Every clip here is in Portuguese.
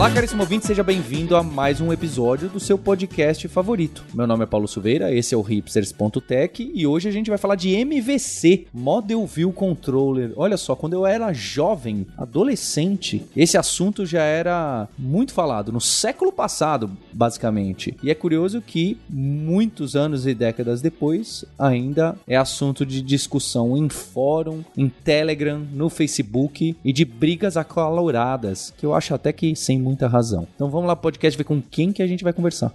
Olá, caríssimo ouvinte, seja bem-vindo a mais um episódio do seu podcast favorito. Meu nome é Paulo Silveira, esse é o hipsters.tech e hoje a gente vai falar de MVC, Model View Controller. Olha só, quando eu era jovem, adolescente, esse assunto já era muito falado, no século passado, basicamente. E é curioso que muitos anos e décadas depois, ainda é assunto de discussão em fórum, em Telegram, no Facebook e de brigas acaloradas, que eu acho até que sem muita razão. Então vamos lá, podcast, ver com quem que a gente vai conversar.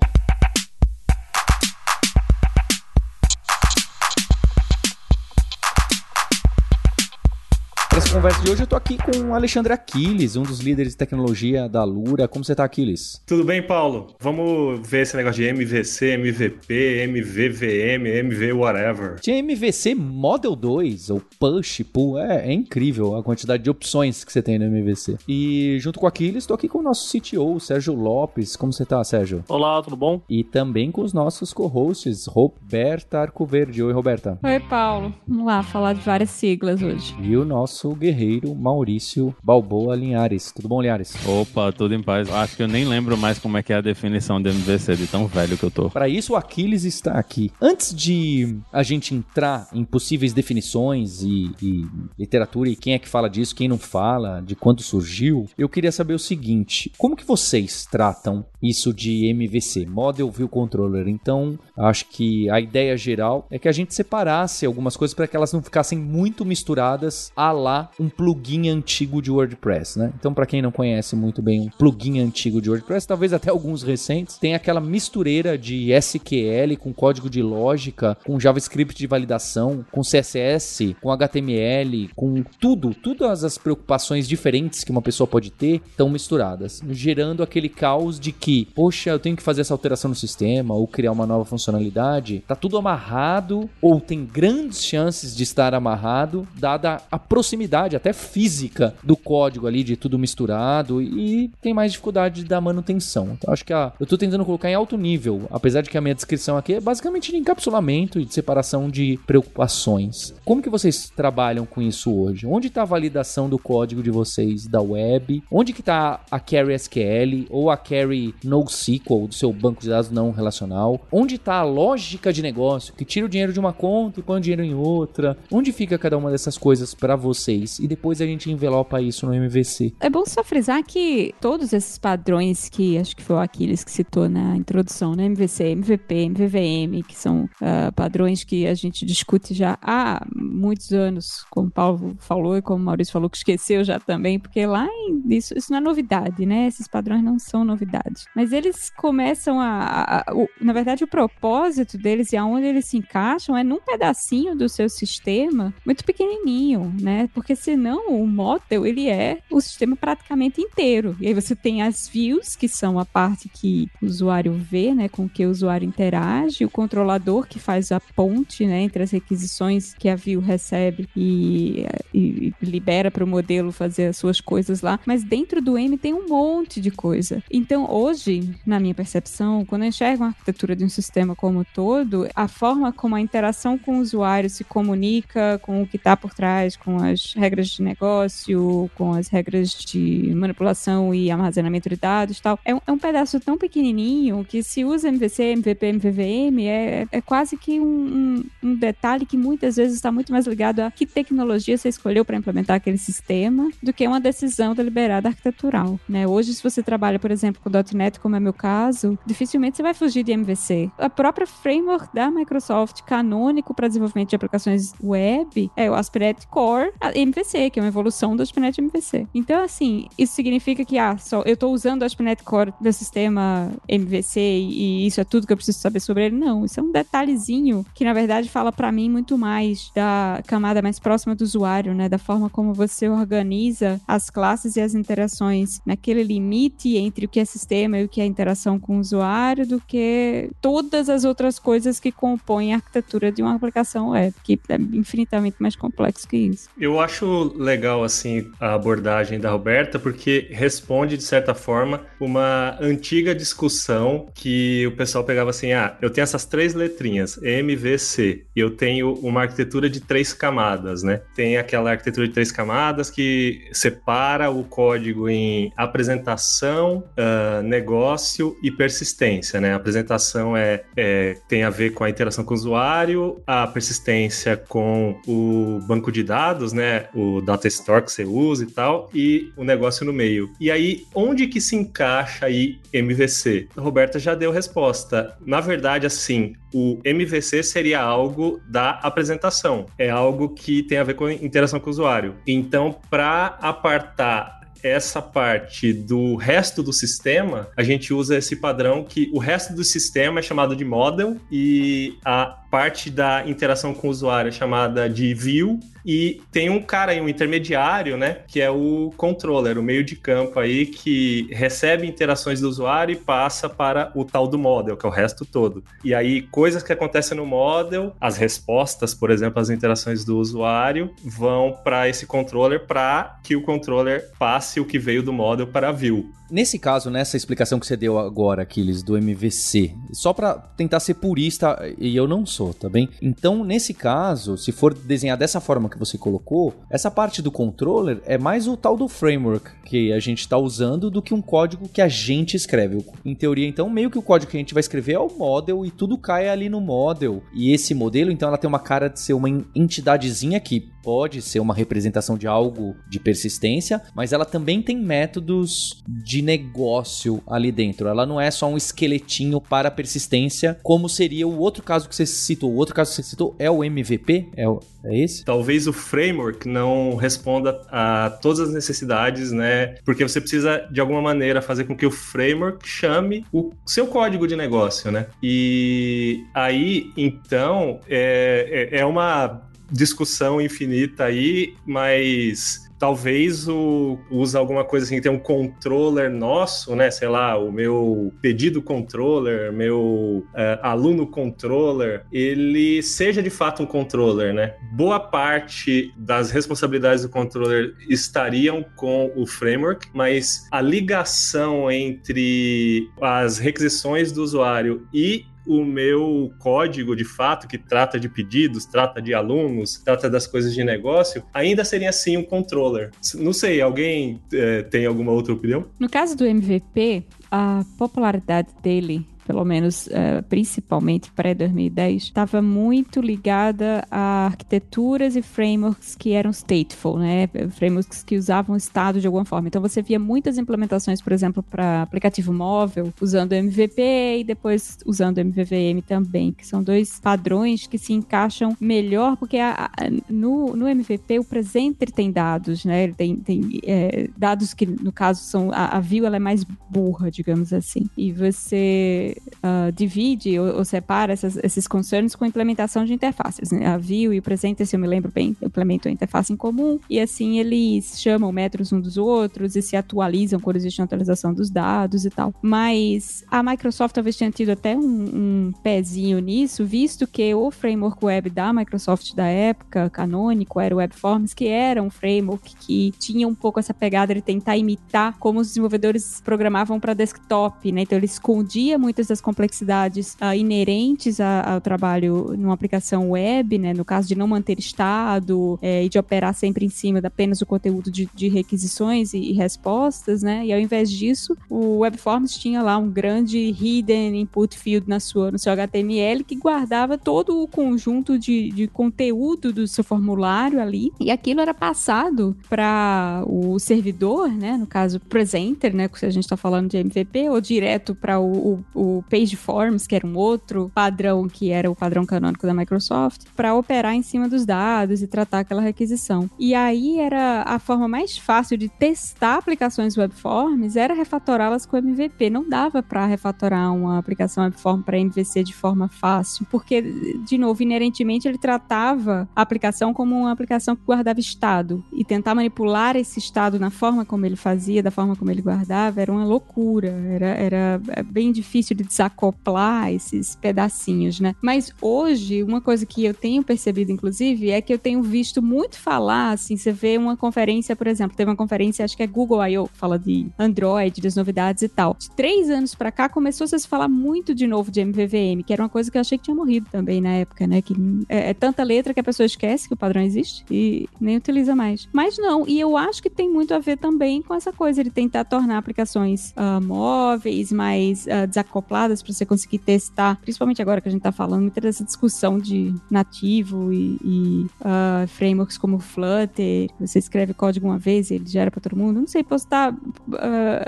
Conversa de hoje eu tô aqui com o Alexandre Aquiles, um dos líderes de tecnologia da Lura. Como você tá, Aquiles? Tudo bem, Paulo? Vamos ver esse negócio de MVC, MVP, MVVM, MV whatever. Tinha MVC Model 2 ou Push, Pull, é, é incrível a quantidade de opções que você tem no MVC. E junto com o Aquiles, tô aqui com o nosso CTO, Sérgio Lopes. Como você tá, Sérgio? Olá, tudo bom? E também com os nossos co-hosts, Roberta Arcoverde. Oi, Roberta. Oi, Paulo. Vamos lá falar de várias siglas hoje. E o nosso guerreiro Maurício Balboa Linhares. Tudo bom, Linhares? Opa, tudo em paz. Acho que eu nem lembro mais como é que é a definição de MVC, de tão velho que eu tô. Para isso, o Aquiles está aqui. Antes de a gente entrar em possíveis definições e, e literatura e quem é que fala disso, quem não fala, de quando surgiu, eu queria saber o seguinte: como que vocês tratam isso de MVC, Model View Controller? Então, acho que a ideia geral é que a gente separasse algumas coisas para que elas não ficassem muito misturadas a lá um plugin antigo de WordPress, né? Então, para quem não conhece muito bem um plugin antigo de WordPress, talvez até alguns recentes, tem aquela mistureira de SQL com código de lógica, com JavaScript de validação, com CSS, com HTML, com tudo, todas as preocupações diferentes que uma pessoa pode ter estão misturadas, gerando aquele caos de que, poxa, eu tenho que fazer essa alteração no sistema ou criar uma nova funcionalidade, tá tudo amarrado ou tem grandes chances de estar amarrado, dada a proximidade até física do código ali, de tudo misturado, e tem mais dificuldade da manutenção. Então acho que a, eu tô tentando colocar em alto nível, apesar de que a minha descrição aqui é basicamente de encapsulamento e de separação de preocupações. Como que vocês trabalham com isso hoje? Onde está a validação do código de vocês da web? Onde que está a Carry SQL ou a Carry NoSQL do seu banco de dados não relacional? Onde está a lógica de negócio que tira o dinheiro de uma conta e põe o dinheiro em outra? Onde fica cada uma dessas coisas para vocês? E depois a gente envelopa isso no MVC. É bom só frisar que todos esses padrões que acho que foi o Aquiles que citou na introdução, né? MVC, MVP, MVVM, que são uh, padrões que a gente discute já há muitos anos, como o Paulo falou e como o Maurício falou que esqueceu já também, porque lá em, isso, isso não é novidade, né? Esses padrões não são novidade. Mas eles começam a, a, a o, na verdade, o propósito deles e aonde eles se encaixam é num pedacinho do seu sistema muito pequenininho, né? Porque senão o model ele é o sistema praticamente inteiro. E aí você tem as views, que são a parte que o usuário vê, né, com que o usuário interage, o controlador que faz a ponte, né, entre as requisições que a view recebe e, e libera para o modelo fazer as suas coisas lá. Mas dentro do M tem um monte de coisa. Então hoje, na minha percepção, quando eu enxergo a arquitetura de um sistema como um todo, a forma como a interação com o usuário se comunica com o que está por trás, com as regras de negócio, com as regras de manipulação e armazenamento de dados e tal, é um, é um pedaço tão pequenininho que se usa MVC, MVP, MVVM, é, é quase que um, um, detalhe que muitas vezes está muito mais ligado a que tecnologia você escolheu para implementar aquele sistema do que uma decisão deliberada arquitetural. Né? Hoje, se você trabalha, por exemplo, com .NET, como é meu caso, dificilmente você vai fugir de MVC. A própria framework da Microsoft, canônico para desenvolvimento de aplicações web, é o ASP.NET Core MVC, que é uma evolução do ASP.NET MVC. Então, assim, isso significa que, ah, só eu estou usando o ASP.NET Core do sistema MVC e isso é tudo que eu preciso saber sobre ele. Não, isso é um detalhezinho que, na verdade, fala para mim muito mais da camada mais próxima do usuário, né? Da forma como você organiza as classes e as interações naquele limite entre o que é sistema e o que é interação com o usuário, do que todas as outras coisas que compõem a arquitetura de uma aplicação web, que é infinitamente mais complexo que isso. Eu acho acho legal assim a abordagem da Roberta porque responde de certa forma uma antiga discussão que o pessoal pegava assim: "Ah, eu tenho essas três letrinhas, MVC, e eu tenho uma arquitetura de três camadas, né? Tem aquela arquitetura de três camadas que separa o código em apresentação, uh, negócio e persistência, né? A apresentação é, é tem a ver com a interação com o usuário, a persistência com o banco de dados, né? O data store que você usa e tal, e o negócio no meio. E aí, onde que se encaixa aí MVC? A Roberta já deu resposta. Na verdade, assim, o MVC seria algo da apresentação. É algo que tem a ver com interação com o usuário. Então, para apartar essa parte do resto do sistema, a gente usa esse padrão que o resto do sistema é chamado de model e a parte da interação com o usuário chamada de view e tem um cara aí, um intermediário, né, que é o controller, o meio de campo aí que recebe interações do usuário e passa para o tal do model, que é o resto todo. E aí coisas que acontecem no model, as respostas, por exemplo, as interações do usuário vão para esse controller para que o controller passe o que veio do model para a view. Nesse caso, nessa explicação que você deu agora, Aquiles, do MVC, só para tentar ser purista, e eu não sou, tá bem? Então, nesse caso, se for desenhar dessa forma que você colocou, essa parte do controller é mais o tal do framework que a gente está usando do que um código que a gente escreve. Em teoria, então, meio que o código que a gente vai escrever é o model e tudo cai ali no model. E esse modelo, então, ela tem uma cara de ser uma entidadezinha que pode ser uma representação de algo de persistência, mas ela também tem métodos de negócio ali dentro. Ela não é só um esqueletinho para persistência, como seria o outro caso que você citou. O outro caso que você citou é o MVP? É, o, é esse? Talvez o framework não responda a todas as necessidades, né? Porque você precisa, de alguma maneira, fazer com que o framework chame o seu código de negócio, né? E aí, então, é, é, é uma discussão infinita aí, mas talvez o, usa alguma coisa assim, tem um controller nosso, né? Sei lá, o meu pedido controller, meu uh, aluno controller, ele seja de fato um controller, né? Boa parte das responsabilidades do controller estariam com o framework, mas a ligação entre as requisições do usuário e o meu código de fato, que trata de pedidos, trata de alunos, trata das coisas de negócio, ainda seria assim um controller. Não sei, alguém é, tem alguma outra opinião? No caso do MVP, a popularidade dele pelo menos uh, principalmente pré-2010, estava muito ligada a arquiteturas e frameworks que eram stateful, né? Frameworks que usavam estado de alguma forma. Então você via muitas implementações, por exemplo, para aplicativo móvel, usando MVP e depois usando MVVM também, que são dois padrões que se encaixam melhor, porque a, a, no, no MVP o presenter tem dados, né? Ele tem, tem é, dados que, no caso, são. A, a view ela é mais burra, digamos assim. E você uh, divide ou, ou separa essas, esses concerns com implementação de interfaces. Né? A Vue e o Presenter, se eu me lembro bem, implementam a interface em comum e assim eles chamam métodos um dos outros e se atualizam quando existe uma atualização dos dados e tal. Mas a Microsoft talvez tenha tido até um, um pezinho nisso, visto que o framework web da Microsoft da época, canônico, era o WebForms, que era um framework que tinha um pouco essa pegada de tentar imitar como os desenvolvedores programavam para desktop, né? Então ele escondia muitas muitas das complexidades uh, inerentes a, ao trabalho numa aplicação web, né? No caso de não manter estado é, e de operar sempre em cima de apenas o conteúdo de, de requisições e, e, respostas, né? E ao invés disso, o WebForms tinha lá um grande hidden input field na sua, no seu HTML que guardava todo o conjunto de, de conteúdo do seu formulário ali e aquilo era passado para o servidor, né? No caso, presenter, né? Se a gente está falando de MVP, ou direto para o, o, o o Page Forms, que era um outro padrão que era o padrão canônico da Microsoft, para operar em cima dos dados e tratar aquela requisição. E aí era a forma mais fácil de testar aplicações webforms era refatorá-las com MVP. Não dava para refatorar uma aplicação webform para MVC de forma fácil, porque de novo, inerentemente ele tratava a aplicação como uma aplicação que guardava estado e tentar manipular esse estado na forma como ele fazia, da forma como ele guardava, era uma loucura. Era, era bem difícil de desacoplar esses pedacinhos, né? Mas hoje, uma coisa que eu tenho percebido, inclusive, é que eu tenho visto muito falar, assim, você vê uma conferência, por exemplo, teve uma conferência, acho que é Google I.O., que fala de Android, das novidades e tal. De três anos pra cá, começou -se a se falar muito de novo de MVVM, que era uma coisa que eu achei que tinha morrido também na época, né? Que é, é tanta letra que a pessoa esquece que o padrão existe e nem utiliza mais. Mas não, e eu acho que tem muito a ver também com essa coisa de tentar tornar aplicações uh, móveis mais uh, desacopladas para você conseguir testar, principalmente agora que a gente tá falando muito dessa discussão de nativo e, e uh, frameworks como Flutter, você escreve código uma vez e ele gera para todo mundo. Não sei, posso estar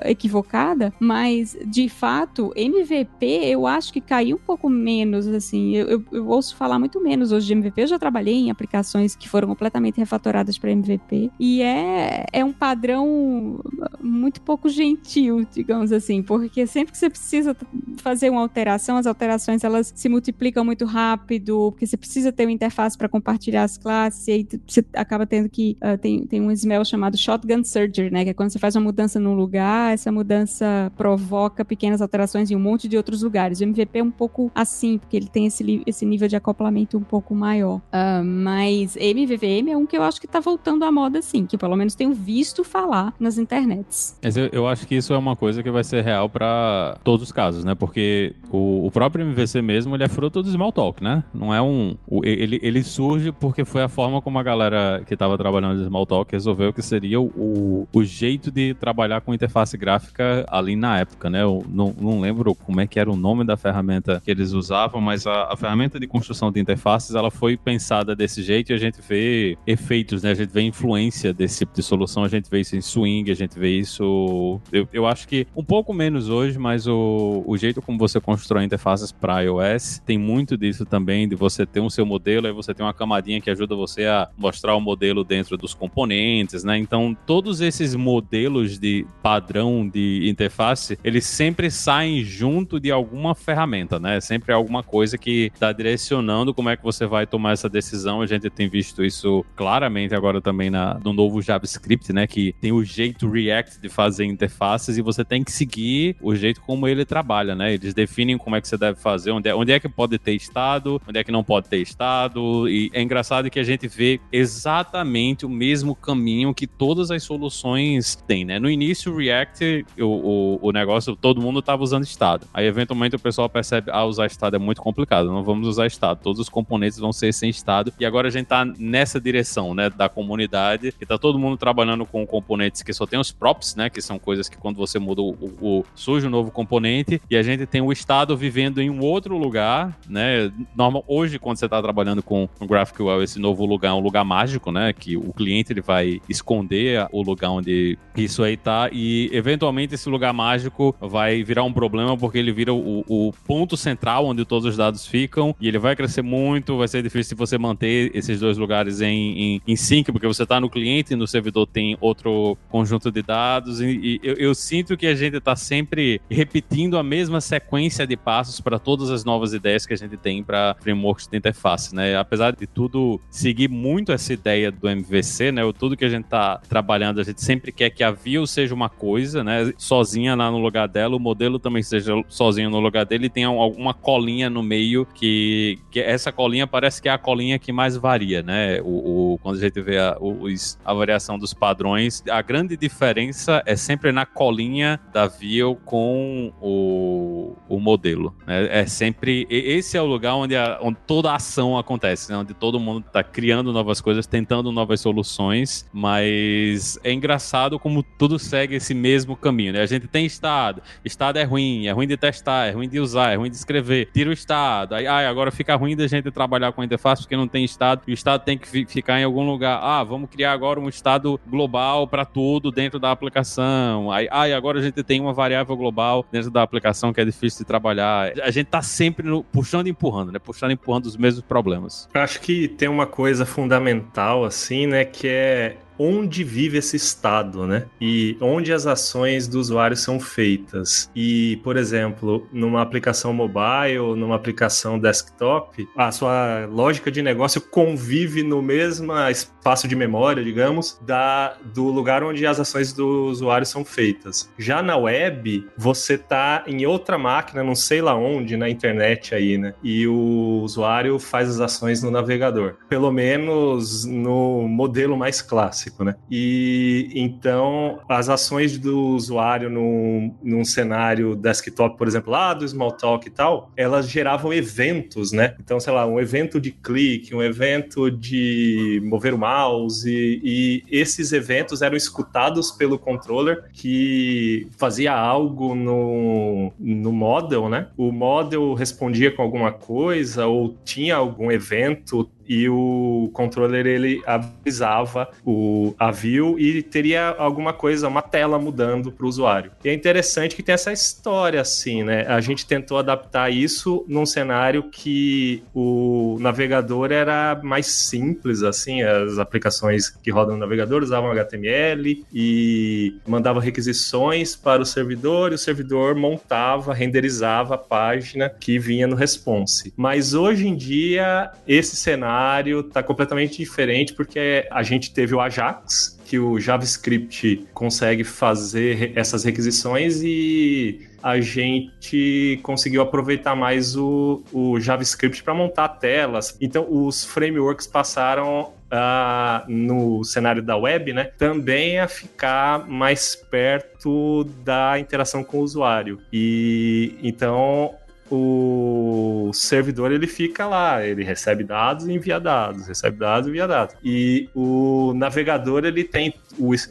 equivocada, mas de fato, MVP eu acho que caiu um pouco menos, assim, eu, eu, eu ouço falar muito menos hoje de MVP. Eu já trabalhei em aplicações que foram completamente refatoradas para MVP e é, é um padrão muito pouco gentil, digamos assim, porque sempre que você precisa fazer uma alteração, as alterações elas se multiplicam muito rápido, porque você precisa ter uma interface para compartilhar as classes, e aí você acaba tendo que. Uh, tem, tem um smell chamado Shotgun Surgery, né? Que é quando você faz uma mudança num lugar, essa mudança provoca pequenas alterações em um monte de outros lugares. O MVP é um pouco assim, porque ele tem esse, esse nível de acoplamento um pouco maior. Uh, mas MVVM é um que eu acho que tá voltando à moda, sim, que pelo menos tenho visto falar nas internets. Mas eu, eu acho que isso é uma coisa que vai ser real para todos os casos, né? Porque o, o, próprio MVC mesmo, ele é fruto do Smalltalk, né? Não é um... Ele, ele surge porque foi a forma como a galera que estava trabalhando no Smalltalk resolveu que seria o, o jeito de trabalhar com interface gráfica ali na época, né? Eu não, não lembro como é que era o nome da ferramenta que eles usavam, mas a, a ferramenta de construção de interfaces, ela foi pensada desse jeito e a gente vê efeitos, né? A gente vê influência desse tipo de solução, a gente vê isso em Swing, a gente vê isso... Eu, eu acho que um pouco menos hoje, mas o, o jeito como você constrói interfaces para iOS tem muito disso também, de você ter um seu modelo, aí você tem uma camadinha que ajuda você a mostrar o modelo dentro dos componentes, né? Então, todos esses modelos de padrão de interface, eles sempre saem junto de alguma ferramenta, né? Sempre alguma coisa que está direcionando como é que você vai tomar essa decisão. A gente tem visto isso claramente agora também na, no novo JavaScript, né? Que tem o jeito React de fazer interfaces e você tem que seguir o jeito como ele trabalha, né? Eles definem como é que você deve fazer, onde é, onde é que pode ter estado, onde é que não pode ter estado. E é engraçado que a gente vê exatamente o mesmo caminho que todas as soluções têm, né? No início, o React, o, o, negócio, todo mundo estava usando estado. Aí, eventualmente, o pessoal percebe, ah, usar estado é muito complicado, não vamos usar estado. Todos os componentes vão ser sem estado. E agora a gente tá nessa direção, né, da comunidade, que tá todo mundo trabalhando com componentes que só tem os props, né, que são coisas que quando você muda o, o, o surge um novo componente, e a gente tem o estado vivendo em um outro lugar, né, normal, hoje quando você tá trabalhando com o GraphQL, esse novo lugar é um lugar mágico, né, que o cliente ele vai esconder o lugar onde isso aí tá, e eventualmente esse lugar mágico vai virar um problema porque ele vira o, o ponto central onde todos os dados ficam, e ele vai crescer muito, vai ser difícil você manter esses dois lugares em, em, em sync, porque você tá no cliente e no servidor tem outro conjunto de dados, e, e eu, eu, sinto que a gente tá sempre repetindo a mesma sequência de passos para todas as novas ideias que a gente tem para frameworks de interface, né? Apesar de tudo seguir muito essa ideia do MVC, né? Tudo que a gente tá trabalhando, a gente sempre quer que a Vue seja uma coisa, né? Sozinha lá no lugar dela, o modelo também seja sozinho no lugar dele e tenha alguma colinha no meio que, que essa colinha parece que é a colinha que mais varia, né? O, o quando a gente vê a, os, a variação dos padrões, a grande diferença é sempre na colinha da Vue com o, o modelo. Né? É sempre esse é o lugar onde, a, onde toda a ação acontece, né? onde todo mundo está criando novas coisas, tentando novas soluções, mas é engraçado como tudo segue esse mesmo caminho. Né? A gente tem estado, estado é ruim, é ruim de testar, é ruim de usar, é ruim de escrever, tira o estado, aí ah, agora fica ruim da gente trabalhar com a interface porque não tem estado, e o estado tem que ficar em algum lugar. Ah, vamos criar agora um estado global para tudo dentro da aplicação. Aí, e agora a gente tem uma variável global dentro da aplicação que é difícil de trabalhar. A gente tá sempre no, puxando e empurrando, né? Puxando e empurrando os mesmos problemas. Eu acho que tem uma coisa fundamental, assim, né? Que é onde vive esse estado, né? E onde as ações do usuário são feitas. E, por exemplo, numa aplicação mobile, numa aplicação desktop, a sua lógica de negócio convive no mesmo espaço de memória, digamos, da, do lugar onde as ações do usuário são feitas. Já na web, você tá em outra máquina, não sei lá onde, na internet aí, né? E o usuário faz as ações no navegador. Pelo menos no modelo mais clássico, né? E então as ações do usuário num, num cenário desktop, por exemplo, lá do Smalltalk e tal, elas geravam eventos, né? Então, sei lá, um evento de clique, um evento de mover o mouse, e, e esses eventos eram escutados pelo controller que fazia algo no, no model, né? O model respondia com alguma coisa ou tinha algum evento e o controller ele avisava o a view e teria alguma coisa, uma tela mudando para o usuário. E é interessante que tem essa história assim, né? A gente tentou adaptar isso num cenário que o navegador era mais simples, assim, as aplicações que rodam no navegador usavam HTML e mandava requisições para o servidor e o servidor montava, renderizava a página que vinha no response. Mas hoje em dia esse cenário cenário está completamente diferente porque a gente teve o Ajax, que o JavaScript consegue fazer essas requisições e a gente conseguiu aproveitar mais o, o JavaScript para montar telas. Então, os frameworks passaram no cenário da web, né, também a ficar mais perto da interação com o usuário. E então o servidor ele fica lá, ele recebe dados e envia dados, recebe dados e envia dados. E o navegador ele tem,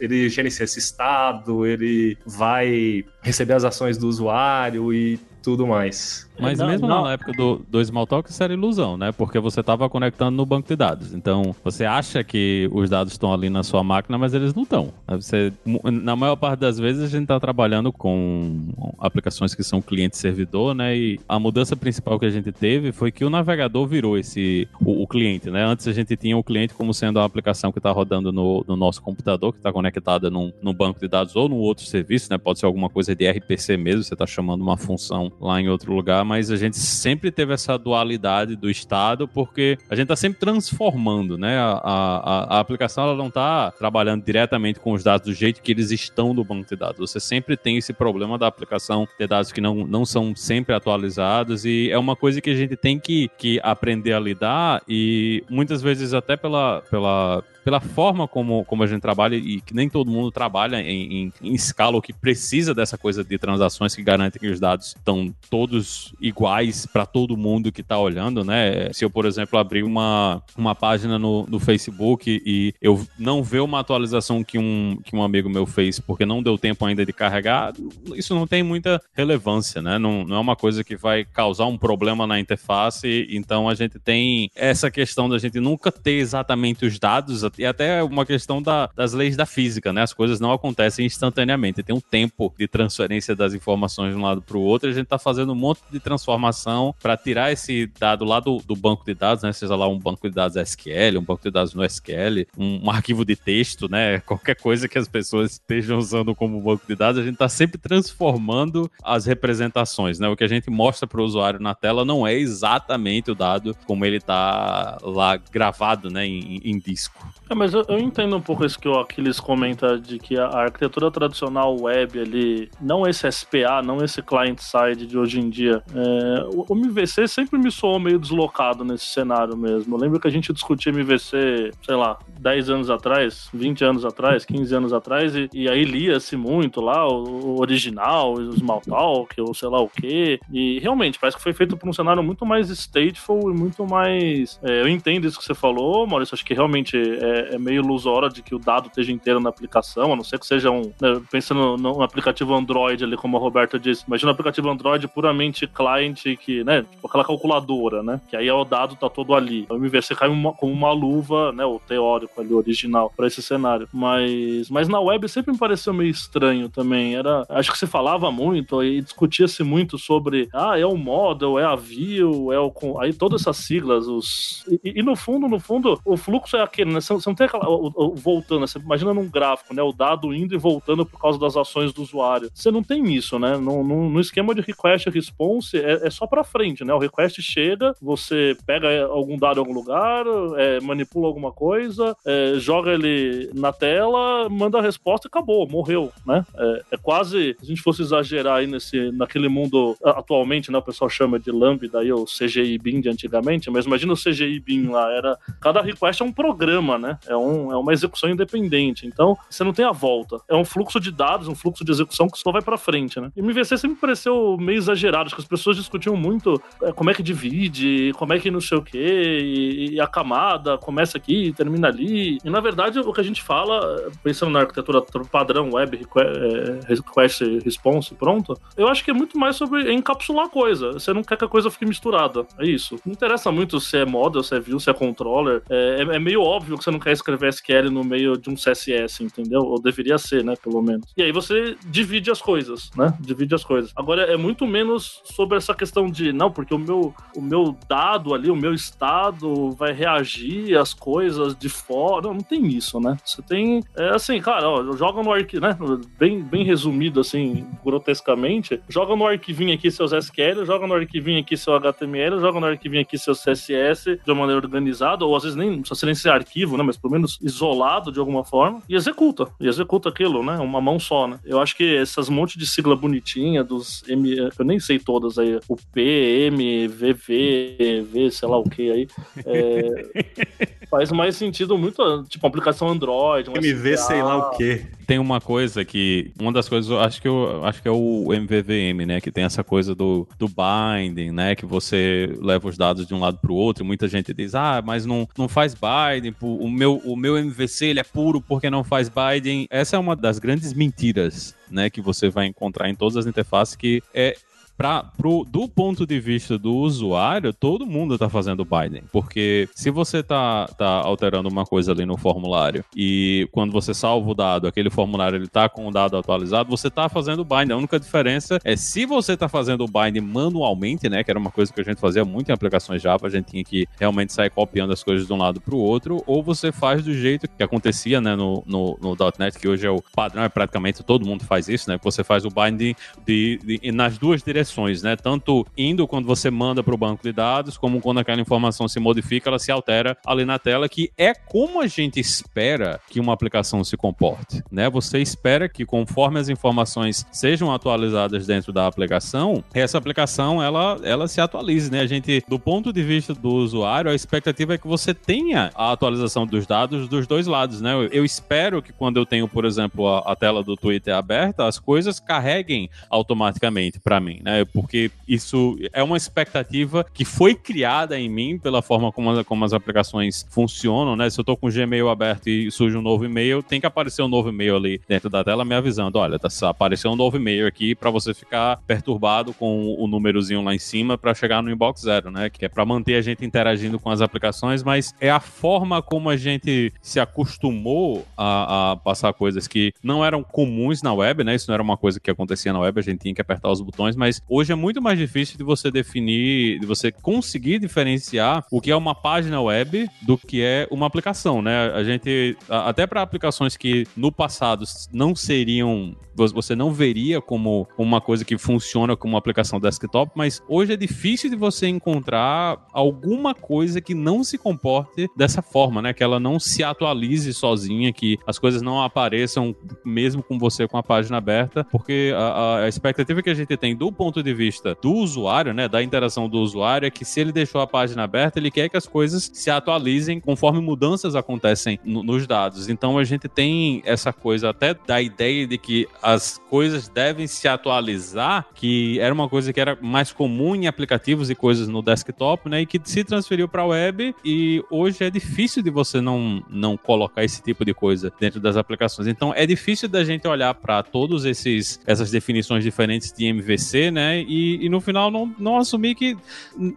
ele gerencia esse estado, ele vai receber as ações do usuário e tudo mais. Mas não, mesmo não. na época do, do Smalltalk, isso era ilusão, né? Porque você estava conectando no banco de dados. Então, você acha que os dados estão ali na sua máquina, mas eles não estão. Você, na maior parte das vezes, a gente está trabalhando com aplicações que são cliente-servidor, né? E a mudança principal que a gente teve foi que o navegador virou esse o, o cliente, né? Antes a gente tinha o cliente como sendo uma aplicação que está rodando no, no, nosso computador, que está conectada num, num banco de dados ou num outro serviço, né? Pode ser alguma coisa de RPC mesmo, você está chamando uma função lá em outro lugar, mas a gente sempre teve essa dualidade do Estado, porque a gente está sempre transformando, né? A, a, a aplicação ela não está trabalhando diretamente com os dados do jeito que eles estão no banco de dados. Você sempre tem esse problema da aplicação de dados que não, não são sempre atualizados e é uma coisa que a gente tem que, que aprender a lidar e muitas vezes até pela, pela pela forma como, como a gente trabalha e que nem todo mundo trabalha em, em, em escala ou que precisa dessa coisa de transações que garantem que os dados estão todos iguais para todo mundo que está olhando, né? Se eu, por exemplo, abrir uma, uma página no, no Facebook e eu não ver uma atualização que um, que um amigo meu fez porque não deu tempo ainda de carregar, isso não tem muita relevância, né? Não, não é uma coisa que vai causar um problema na interface, então a gente tem essa questão da gente nunca ter exatamente os dados e até uma questão da, das leis da física, né? As coisas não acontecem instantaneamente. Tem um tempo de transferência das informações de um lado para o outro. E a gente está fazendo um monte de transformação para tirar esse dado lá do, do, banco de dados, né? Seja lá um banco de dados SQL, um banco de dados no SQL, um, um arquivo de texto, né? Qualquer coisa que as pessoas estejam usando como banco de dados, a gente está sempre transformando as representações, né? O que a gente mostra para o usuário na tela não é exatamente o dado como ele está lá gravado, né? em, em disco. É, mas eu, eu, entendo um pouco isso que o Aquiles comenta de que a, a arquitetura tradicional web ali, não esse SPA, não esse client-side de hoje em dia, é, o, o, MVC sempre me soou meio deslocado nesse cenário mesmo. Eu lembro que a gente discutia MVC, sei lá, 10 anos atrás, 20 anos atrás, 15 anos atrás, e, e aí lia-se muito lá o, o original, o Smalltalk, ou sei lá o quê, e realmente parece que foi feito por um cenário muito mais stateful e muito mais. É, eu entendo isso que você falou, Maurício, acho que realmente é, é, é, meio ilusória de que o dado esteja inteiro na aplicação, a não ser que seja um. Né, pensando num aplicativo Android ali, como a Roberta disse, imagina um aplicativo Android puramente client, que, né? Tipo aquela calculadora, né? Que aí o dado tá todo ali. O MVC cai uma, como uma luva, né? O teórico ali, original, para esse cenário. Mas, mas na web sempre me pareceu meio estranho também. Era, acho que se falava muito e discutia-se muito sobre, ah, é o model, é a view, é o. Aí todas essas siglas, os. E, e no fundo, no fundo, o fluxo é aquele, né? São, você não tem aquela. voltando, você imagina num gráfico, né? O dado indo e voltando por causa das ações do usuário. Você não tem isso, né? No, no, no esquema de request response, é, é só pra frente, né? O request chega, você pega algum dado em algum lugar, é, manipula alguma coisa, é, joga ele na tela, manda a resposta e acabou, morreu, né? É, é quase, se a gente fosse exagerar aí nesse, naquele mundo atualmente, né? O pessoal chama de Lambda aí, o CGI BIM de antigamente, mas imagina o CGI BIM lá, era cada request é um programa, né? É, um, é uma execução independente. Então, você não tem a volta. É um fluxo de dados, um fluxo de execução que só vai pra frente, né? E MVC sempre pareceu meio exagerado. Acho que as pessoas discutiam muito é, como é que divide, como é que não sei o quê, e, e a camada começa aqui, termina ali. E na verdade, o que a gente fala, pensando na arquitetura padrão web, é, request response, pronto, eu acho que é muito mais sobre encapsular a coisa. Você não quer que a coisa fique misturada. É isso. Não interessa muito se é model, se é view, se é controller. É, é- é meio óbvio que você não quer escrever SQL no meio de um CSS, entendeu? Ou deveria ser, né? Pelo menos. E aí você divide as coisas, né? Divide as coisas. Agora, é muito menos sobre essa questão de, não, porque o meu, o meu dado ali, o meu estado vai reagir às coisas de fora. Não, não tem isso, né? Você tem, é assim, cara, ó, joga no arquivo, né? Bem, bem resumido, assim, grotescamente, joga no arquivinho aqui seus SQL, joga no arquivinho aqui seu HTML, joga no arquivinho aqui seu CSS de uma maneira organizada, ou às vezes nem precisa ser nem ser arquivo, né? Mas pelo menos isolado de alguma forma, e executa. E executa aquilo, né? Uma mão só, né? Eu acho que essas monte de sigla bonitinha dos M. Eu nem sei todas aí. O P, M, VV, V, sei lá o que aí. é, faz mais sentido muito, tipo, aplicação Android. um MV, SDA. sei lá o quê. Tem uma coisa que. Uma das coisas, eu acho que, eu, acho que é o MVVM, né? Que tem essa coisa do, do binding, né? Que você leva os dados de um lado para o outro. E muita gente diz, ah, mas não, não faz binding. O meu, o meu MVC ele é puro porque não faz binding. Essa é uma das grandes mentiras, né? Que você vai encontrar em todas as interfaces, que é Pra, pro, do ponto de vista do usuário, todo mundo está fazendo binding. Porque se você tá, tá alterando uma coisa ali no formulário e quando você salva o dado, aquele formulário ele tá com o dado atualizado, você tá fazendo binding. A única diferença é se você tá fazendo o binding manualmente, né? Que era uma coisa que a gente fazia muito em aplicações Java, a gente tinha que realmente sair copiando as coisas de um lado para o outro, ou você faz do jeito que acontecia, né, no, no, no .NET, que hoje é o padrão, é praticamente todo mundo faz isso, né? Que você faz o binding de, de- nas duas direções, né? Tanto indo quando você manda para o banco de dados, como quando aquela informação se modifica, ela se altera ali na tela, que é como a gente espera que uma aplicação se comporte, né? Você espera que conforme as informações sejam atualizadas dentro da aplicação, essa aplicação ela, ela se atualize, né? A gente, do ponto de vista do usuário, a expectativa é que você tenha a atualização dos dados dos dois lados, né? Eu, eu espero que quando eu tenho, por exemplo, a, a tela do Twitter aberta, as coisas carreguem automaticamente para mim, né? Porque isso é uma expectativa que foi criada em mim pela forma como, as- como as aplicações funcionam, né? Se eu tô com o Gmail aberto e surge um novo e-mail, tem que aparecer um novo e-mail ali dentro da tela me avisando, olha, tá, apareceu um novo e-mail aqui para você ficar perturbado com o númerozinho lá em cima para chegar no inbox zero, né? Que é para manter a gente interagindo com as aplicações, mas é a forma como a gente se acostumou a, a passar coisas que não eram comuns na web, né? Isso não era uma coisa que acontecia na web, a gente tinha que apertar os botões, mas hoje é muito mais difícil de você definir, de você conseguir diferenciar o que é uma página web do que é uma aplicação, né? A gente, até para aplicações que no passado não seriam vo- você não veria como uma coisa que funciona como uma aplicação desktop, mas hoje é difícil de você encontrar alguma coisa que não se comporte dessa forma, né? Que ela não se atualize sozinha, que as coisas não apareçam mesmo com você com a página aberta, porque a- a expectativa que a gente tem do ponto de vista do usuário, né? Da interação do usuário, é que se ele deixou a página aberta, ele quer que as coisas se atualizem conforme mudanças acontecem no- nos dados. Então a gente tem essa coisa até da ideia de que as coisas devem se atualizar, que era uma coisa que era mais comum em aplicativos e coisas no desktop, né? E que se transferiu para a web e hoje é difícil de você não, não colocar esse tipo de coisa dentro das aplicações. Então é difícil da gente olhar para todos esses essas definições diferentes de MVC, né? E, e no final não, não assumir que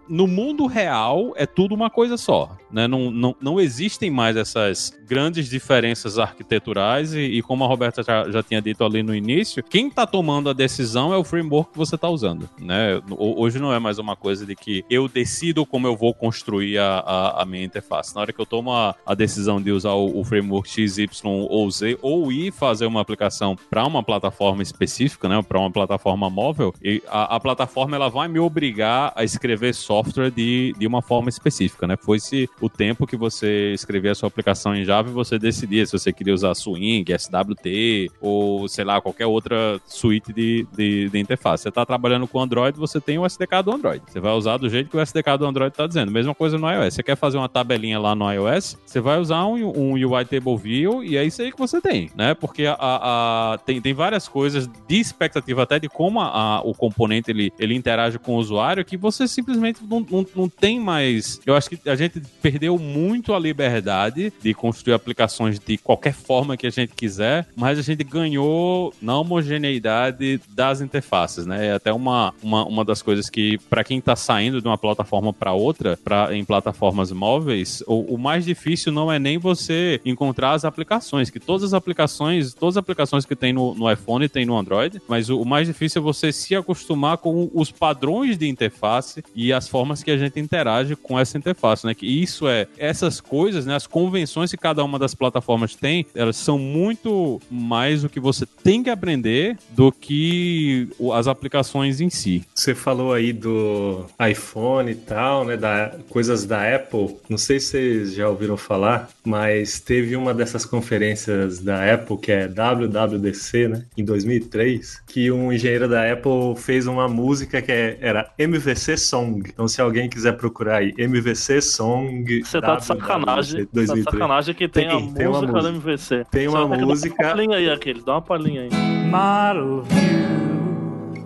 no mundo real é tudo uma coisa só, né? Não, não, não existem mais essas grandes diferenças arquiteturais e, e como a Roberta já, já, tinha dito ali no início, quem está tomando a decisão é o framework que você está usando, né? Hoje não é mais uma coisa de que eu decido como eu vou construir a, a, a minha interface. Na hora que eu tomo a, a decisão de usar o, o framework X, Y ou Z ou ir fazer uma aplicação para uma plataforma específica, né? Para uma plataforma móvel, e a, a, plataforma ela vai me obrigar a escrever software de, de uma forma específica, né? Foi-se o tempo que você escrevia a sua aplicação em Java e você decidia se você queria usar Swing, SWT ou, sei lá, qualquer outra suíte de, de, de interface. Você está trabalhando com Android, você tem o SDK do Android. Você vai usar do jeito que o SDK do Android está dizendo. Mesma coisa no iOS. Você quer fazer uma tabelinha lá no iOS, você vai usar um, um UI Table View e é isso aí que você tem, né? Porque a, a, a tem, tem várias coisas de expectativa até de como a, o componente ele, ele interage com o usuário que você simplesmente não, não, não tem mais. Eu acho que a gente perdeu muito a liberdade de construir construir aplicações de qualquer forma que a gente quiser, mas a gente ganhou na homogeneidade das interfaces, né? É até uma, uma, uma das coisas que, para quem está saindo de uma plataforma para outra, pra, em plataformas móveis, o, o, mais difícil não é nem você encontrar as aplicações, que todas as aplicações, todas as aplicações que tem no, no iPhone tem no Android, mas o, o mais difícil é você se acostumar com os padrões de interface e as formas que a gente interage com essa interface, né? Que isso é essas coisas, né? As convenções que cada cada uma das plataformas tem, elas são muito mais o que você tem que aprender do que as aplicações em si. Você falou aí do iPhone e tal, né, da coisas da Apple. Não sei se vocês já ouviram falar, mas teve uma dessas conferências da Apple que é WWDC, né, em 2003, que um engenheiro da Apple fez uma música que é, era MVC Song. Então se alguém quiser procurar aí, MVC Song. Você tá de sacanagem. 2003. Tá de sacanagem que tem, tem, tem música música do MVC. Tem uma Só música. Dá uma palhinha aí, aquele, dá uma palhinha aí. Model view,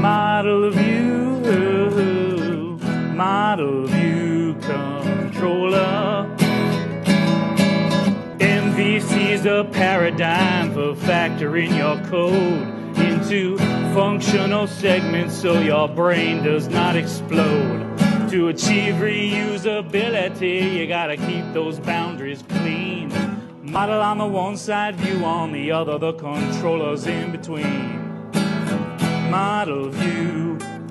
model view, model view controller. MVC is a paradigm for factoring your code into functional segments so your brain does not explode. To achieve reusability, you gotta keep those boundaries clean. Model on the one side, view on the other, the controllers in between. Model view.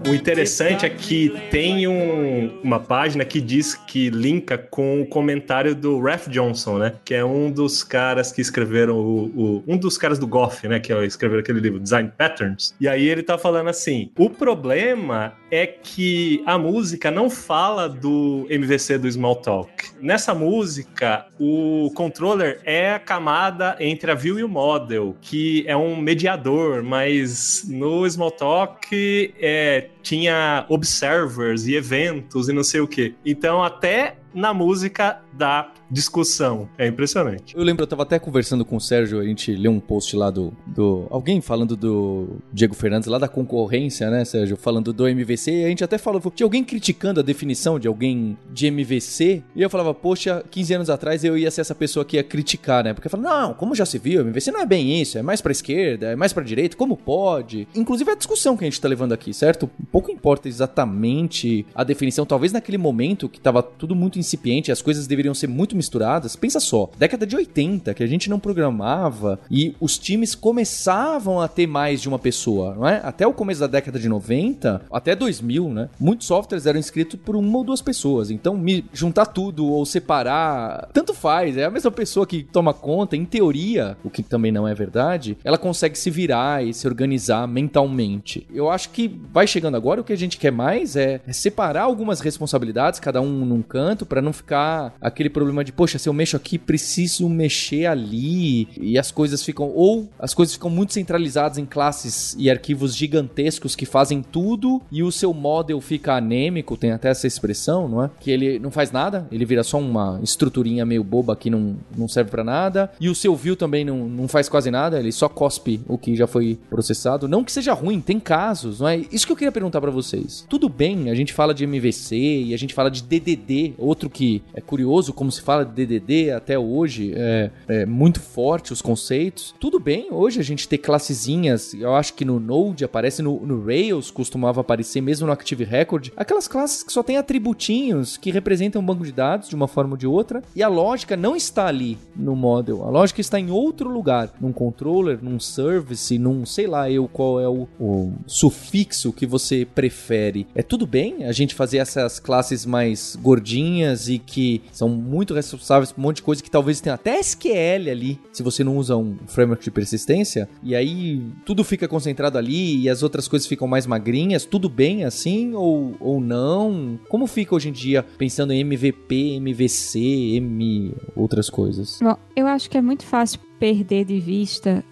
O interessante é que tem um, uma página que diz que linka com o comentário do Ralph Johnson, né? Que é um dos caras que escreveram o, o um dos caras do Goff, né? Que escreveu aquele livro Design Patterns. E aí ele tá falando assim: o problema é que a música não fala do MVC do Smalltalk. Nessa música, o controller é a camada entre a view e o model, que é um mediador, mas no Smalltalk é tinha observers e eventos e não sei o que. Então, até na música da discussão. É impressionante. Eu lembro, eu tava até conversando com o Sérgio, a gente leu um post lá do, do. Alguém falando do Diego Fernandes, lá da concorrência, né, Sérgio? Falando do MVC, e a gente até falou, tinha alguém criticando a definição de alguém de MVC, e eu falava, poxa, 15 anos atrás eu ia ser essa pessoa que ia criticar, né? Porque eu falava, não, como já se viu, MVC não é bem isso, é mais pra esquerda, é mais pra direita, como pode? Inclusive a discussão que a gente tá levando aqui, certo? Pouco importa exatamente a definição, talvez naquele momento que tava tudo muito incipiente, as coisas deveriam ser muito misturadas. Pensa só, década de 80, que a gente não programava e os times começavam a ter mais de uma pessoa, não é? Até o começo da década de 90, até 2000, né? Muitos softwares eram escritos por uma ou duas pessoas. Então, me juntar tudo ou separar, tanto faz. É a mesma pessoa que toma conta, em teoria, o que também não é verdade, ela consegue se virar e se organizar mentalmente. Eu acho que vai chegando agora, o que a gente quer mais é, é separar algumas responsabilidades, cada um num canto, para não ficar aquele problema de, poxa, se eu mexo aqui, preciso mexer ali. E as coisas ficam. Ou as coisas ficam muito centralizadas em classes e arquivos gigantescos que fazem tudo e o seu model fica anêmico, tem até essa expressão, não é? Que ele não faz nada, ele vira só uma estruturinha meio boba que não, não serve para nada. E o seu view também não, não faz quase nada, ele só cospe o que já foi processado. Não que seja ruim, tem casos, não é? Isso que eu queria perguntar para vocês. Tudo bem, a gente fala de MVC e a gente fala de DDD, outro outro que é curioso, como se fala de DDD até hoje, é, é muito forte os conceitos. Tudo bem, hoje a gente ter classezinhas, eu acho que no Node aparece, no, no Rails costumava aparecer, mesmo no Active Record, aquelas classes que só tem atributinhos que representam um banco de dados de uma forma ou de outra, e a lógica não está ali no model, a lógica está em outro lugar, num controller, num service, num sei lá eu qual é o, o sufixo que você prefere. É tudo bem a gente fazer essas classes mais gordinhas e que são muito responsáveis por um monte de coisa que talvez tenha até SQL ali, se você não usa um framework de persistência, e aí tudo fica concentrado ali e as outras coisas ficam mais magrinhas, tudo bem assim ou, ou não? Como fica hoje em dia pensando em MVP, MVC, M outras coisas? Bom, eu acho que é muito fácil perder de vista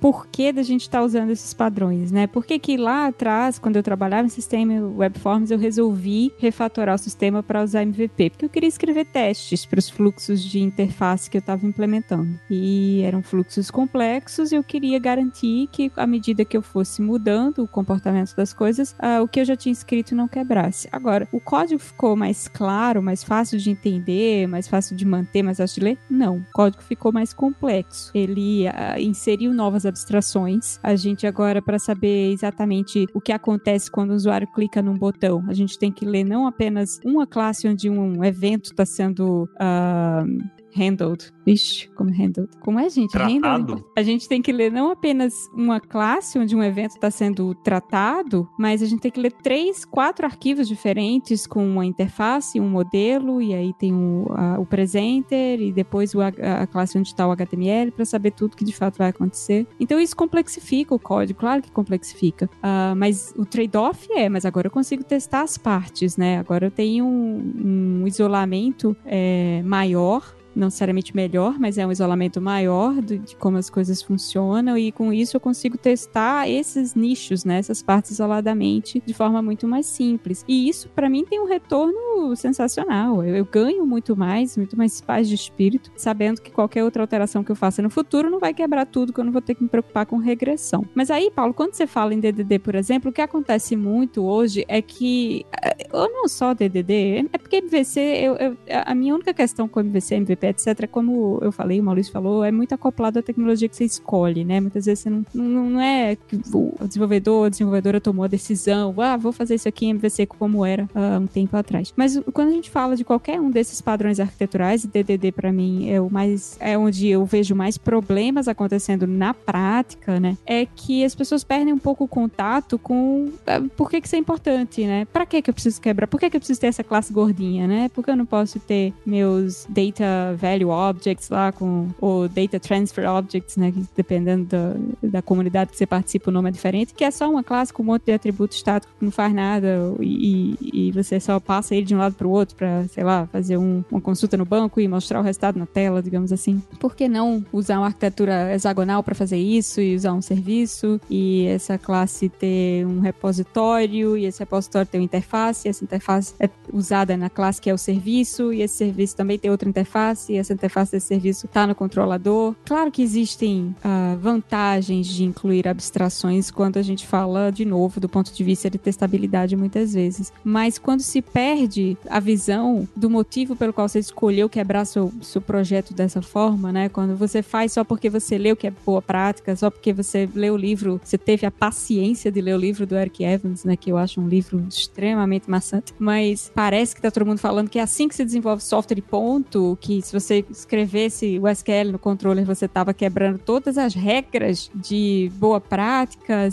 porquê da gente estar tá usando esses padrões, né? Por que que lá atrás, quando eu trabalhava em sistema Webforms, eu resolvi refatorar o sistema para usar MVP? Porque eu queria escrever testes para os fluxos de interface que eu estava implementando. E eram fluxos complexos e eu queria garantir que, à medida que eu fosse mudando o comportamento das coisas, uh, o que eu já tinha escrito não quebrasse. Agora, o código ficou mais claro, mais fácil de entender, mais fácil de manter, mais fácil de ler? Não. O código ficou mais complexo. Ele uh, inseriu novas abstrações. A gente agora, para saber exatamente o que acontece quando o usuário clica num botão, a gente tem que ler não apenas uma classe onde um evento está sendo uh, handled. Vixe, como handled. Como é, gente? Tratado? Handled. A gente tem que ler não apenas uma classe onde um evento está sendo tratado, mas a gente tem que ler três, quatro arquivos diferentes com uma interface, um modelo, e aí tem o, a, o presenter, e depois o, a, a classe onde está o HTML, para saber tudo que de fato vai acontecer. Então isso complexifica o código, claro que complexifica. Uh, mas o trade-off é, mas agora eu consigo testar as partes, né? Agora eu tenho um, um isolamento é, maior não necessariamente melhor, mas é um isolamento maior de, de, como as coisas funcionam e com isso eu consigo testar esses nichos, né, essas partes isoladamente de forma muito mais simples. E isso para mim tem um retorno sensacional. Eu, eu, ganho muito mais, muito mais paz de espírito, sabendo que qualquer outra alteração que eu faça no futuro não vai quebrar tudo, que eu não vou ter que me preocupar com regressão. Mas aí, Paulo, quando você fala em DDD, por exemplo, o que acontece muito hoje é que, eh, ou não só DDD, é porque MVC, eu, eu, a minha única questão com MVC, MVP etc., como eu falei, o Maurício falou, é muito acoplado à tecnologia que você escolhe, né? Muitas vezes você não, não, não é que o desenvolvedor, a desenvolvedora tomou a decisão, ah, vou fazer isso aqui em MVC como era há uh, um tempo atrás. Mas quando a gente fala de qualquer um desses padrões arquiteturais, DDD para mim é o mais, é onde eu vejo mais problemas acontecendo na prática, né? É que as pessoas perdem um pouco o contato com uh, por que que isso é importante, né? Para que que eu preciso quebrar? Por que que eu preciso ter essa classe gordinha, né? Por que eu não posso ter meus data value objects lá com o data transfer objects, né, que dependendo da, da comunidade que você participa o nome é diferente, que é só uma classe com um monte de atributos estáticos que não faz nada e, e você só passa ele de um lado para o outro para, sei lá, fazer um, uma consulta no banco e mostrar o resultado na tela, digamos assim. Por que não usar uma arquitetura hexagonal para fazer isso e usar um serviço e essa classe ter um repositório e esse repositório ter uma interface, e essa interface é usada na classe que é o serviço e esse serviço também tem outra interface interface, essa interface desse serviço está no controlador. Claro que existem uh, vantagens de incluir abstrações quando a gente fala, de novo, do ponto de vista de testabilidade muitas vezes. Mas quando se perde a visão do motivo pelo qual você escolheu quebrar seu, seu projeto dessa forma, né? Quando você faz só porque você leu que é boa prática, só porque você leu o livro, você teve a paciência de ler o livro do Eric Evans, né? Que eu acho um livro extremamente maçante. Mas parece que tá todo mundo falando que é assim que se desenvolve software ponto, que se você escrevesse o SQL no controller, você estava quebrando todas as regras de boa prática,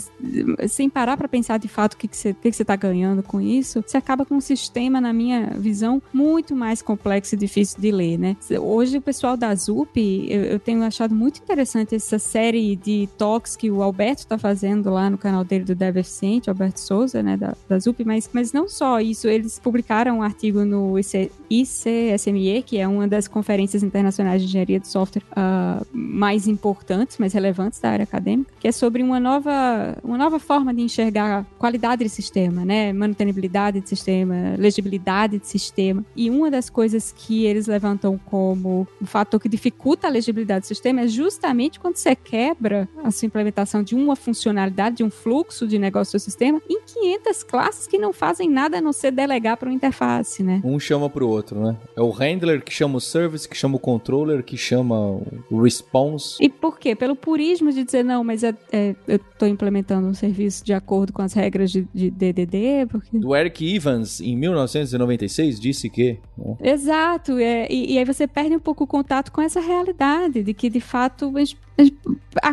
sem parar para pensar de fato o que, que você está ganhando com isso, você acaba com um sistema, na minha visão, muito mais complexo e difícil de ler, né? Hoje o pessoal da ZUP, eu, eu tenho achado muito interessante essa série de talks que o Alberto está fazendo lá no canal dele do Dev Eficiente, Alberto Souza, né, da, da ZUP, mas, mas não só isso, eles publicaram um artigo no IC, ICSME, que é uma das conferências conferências internacionais de engenharia de software uh, mais importantes, mais relevantes da área acadêmica, que é sobre uma nova, uma nova forma de enxergar qualidade de sistema, né? Manutenibilidade de sistema, legibilidade de sistema. E uma das coisas que eles levantam como um fator que dificulta a legibilidade do sistema é justamente quando você quebra a sua implementação de uma funcionalidade, de um fluxo de negócio do sistema, em 500 classes que não fazem nada a não ser delegar para uma interface, né? Um chama pro outro, né? É o handler que chama o service, que chama o controller, que chama o response. E por quê? Pelo purismo de dizer, não, mas é, é, eu estou implementando um serviço de acordo com as regras de, de DDD, porque... Do Eric Evans, em 1996, disse que... Né? Exato, é, e, e aí você perde um pouco o contato com essa realidade, de que, de fato, a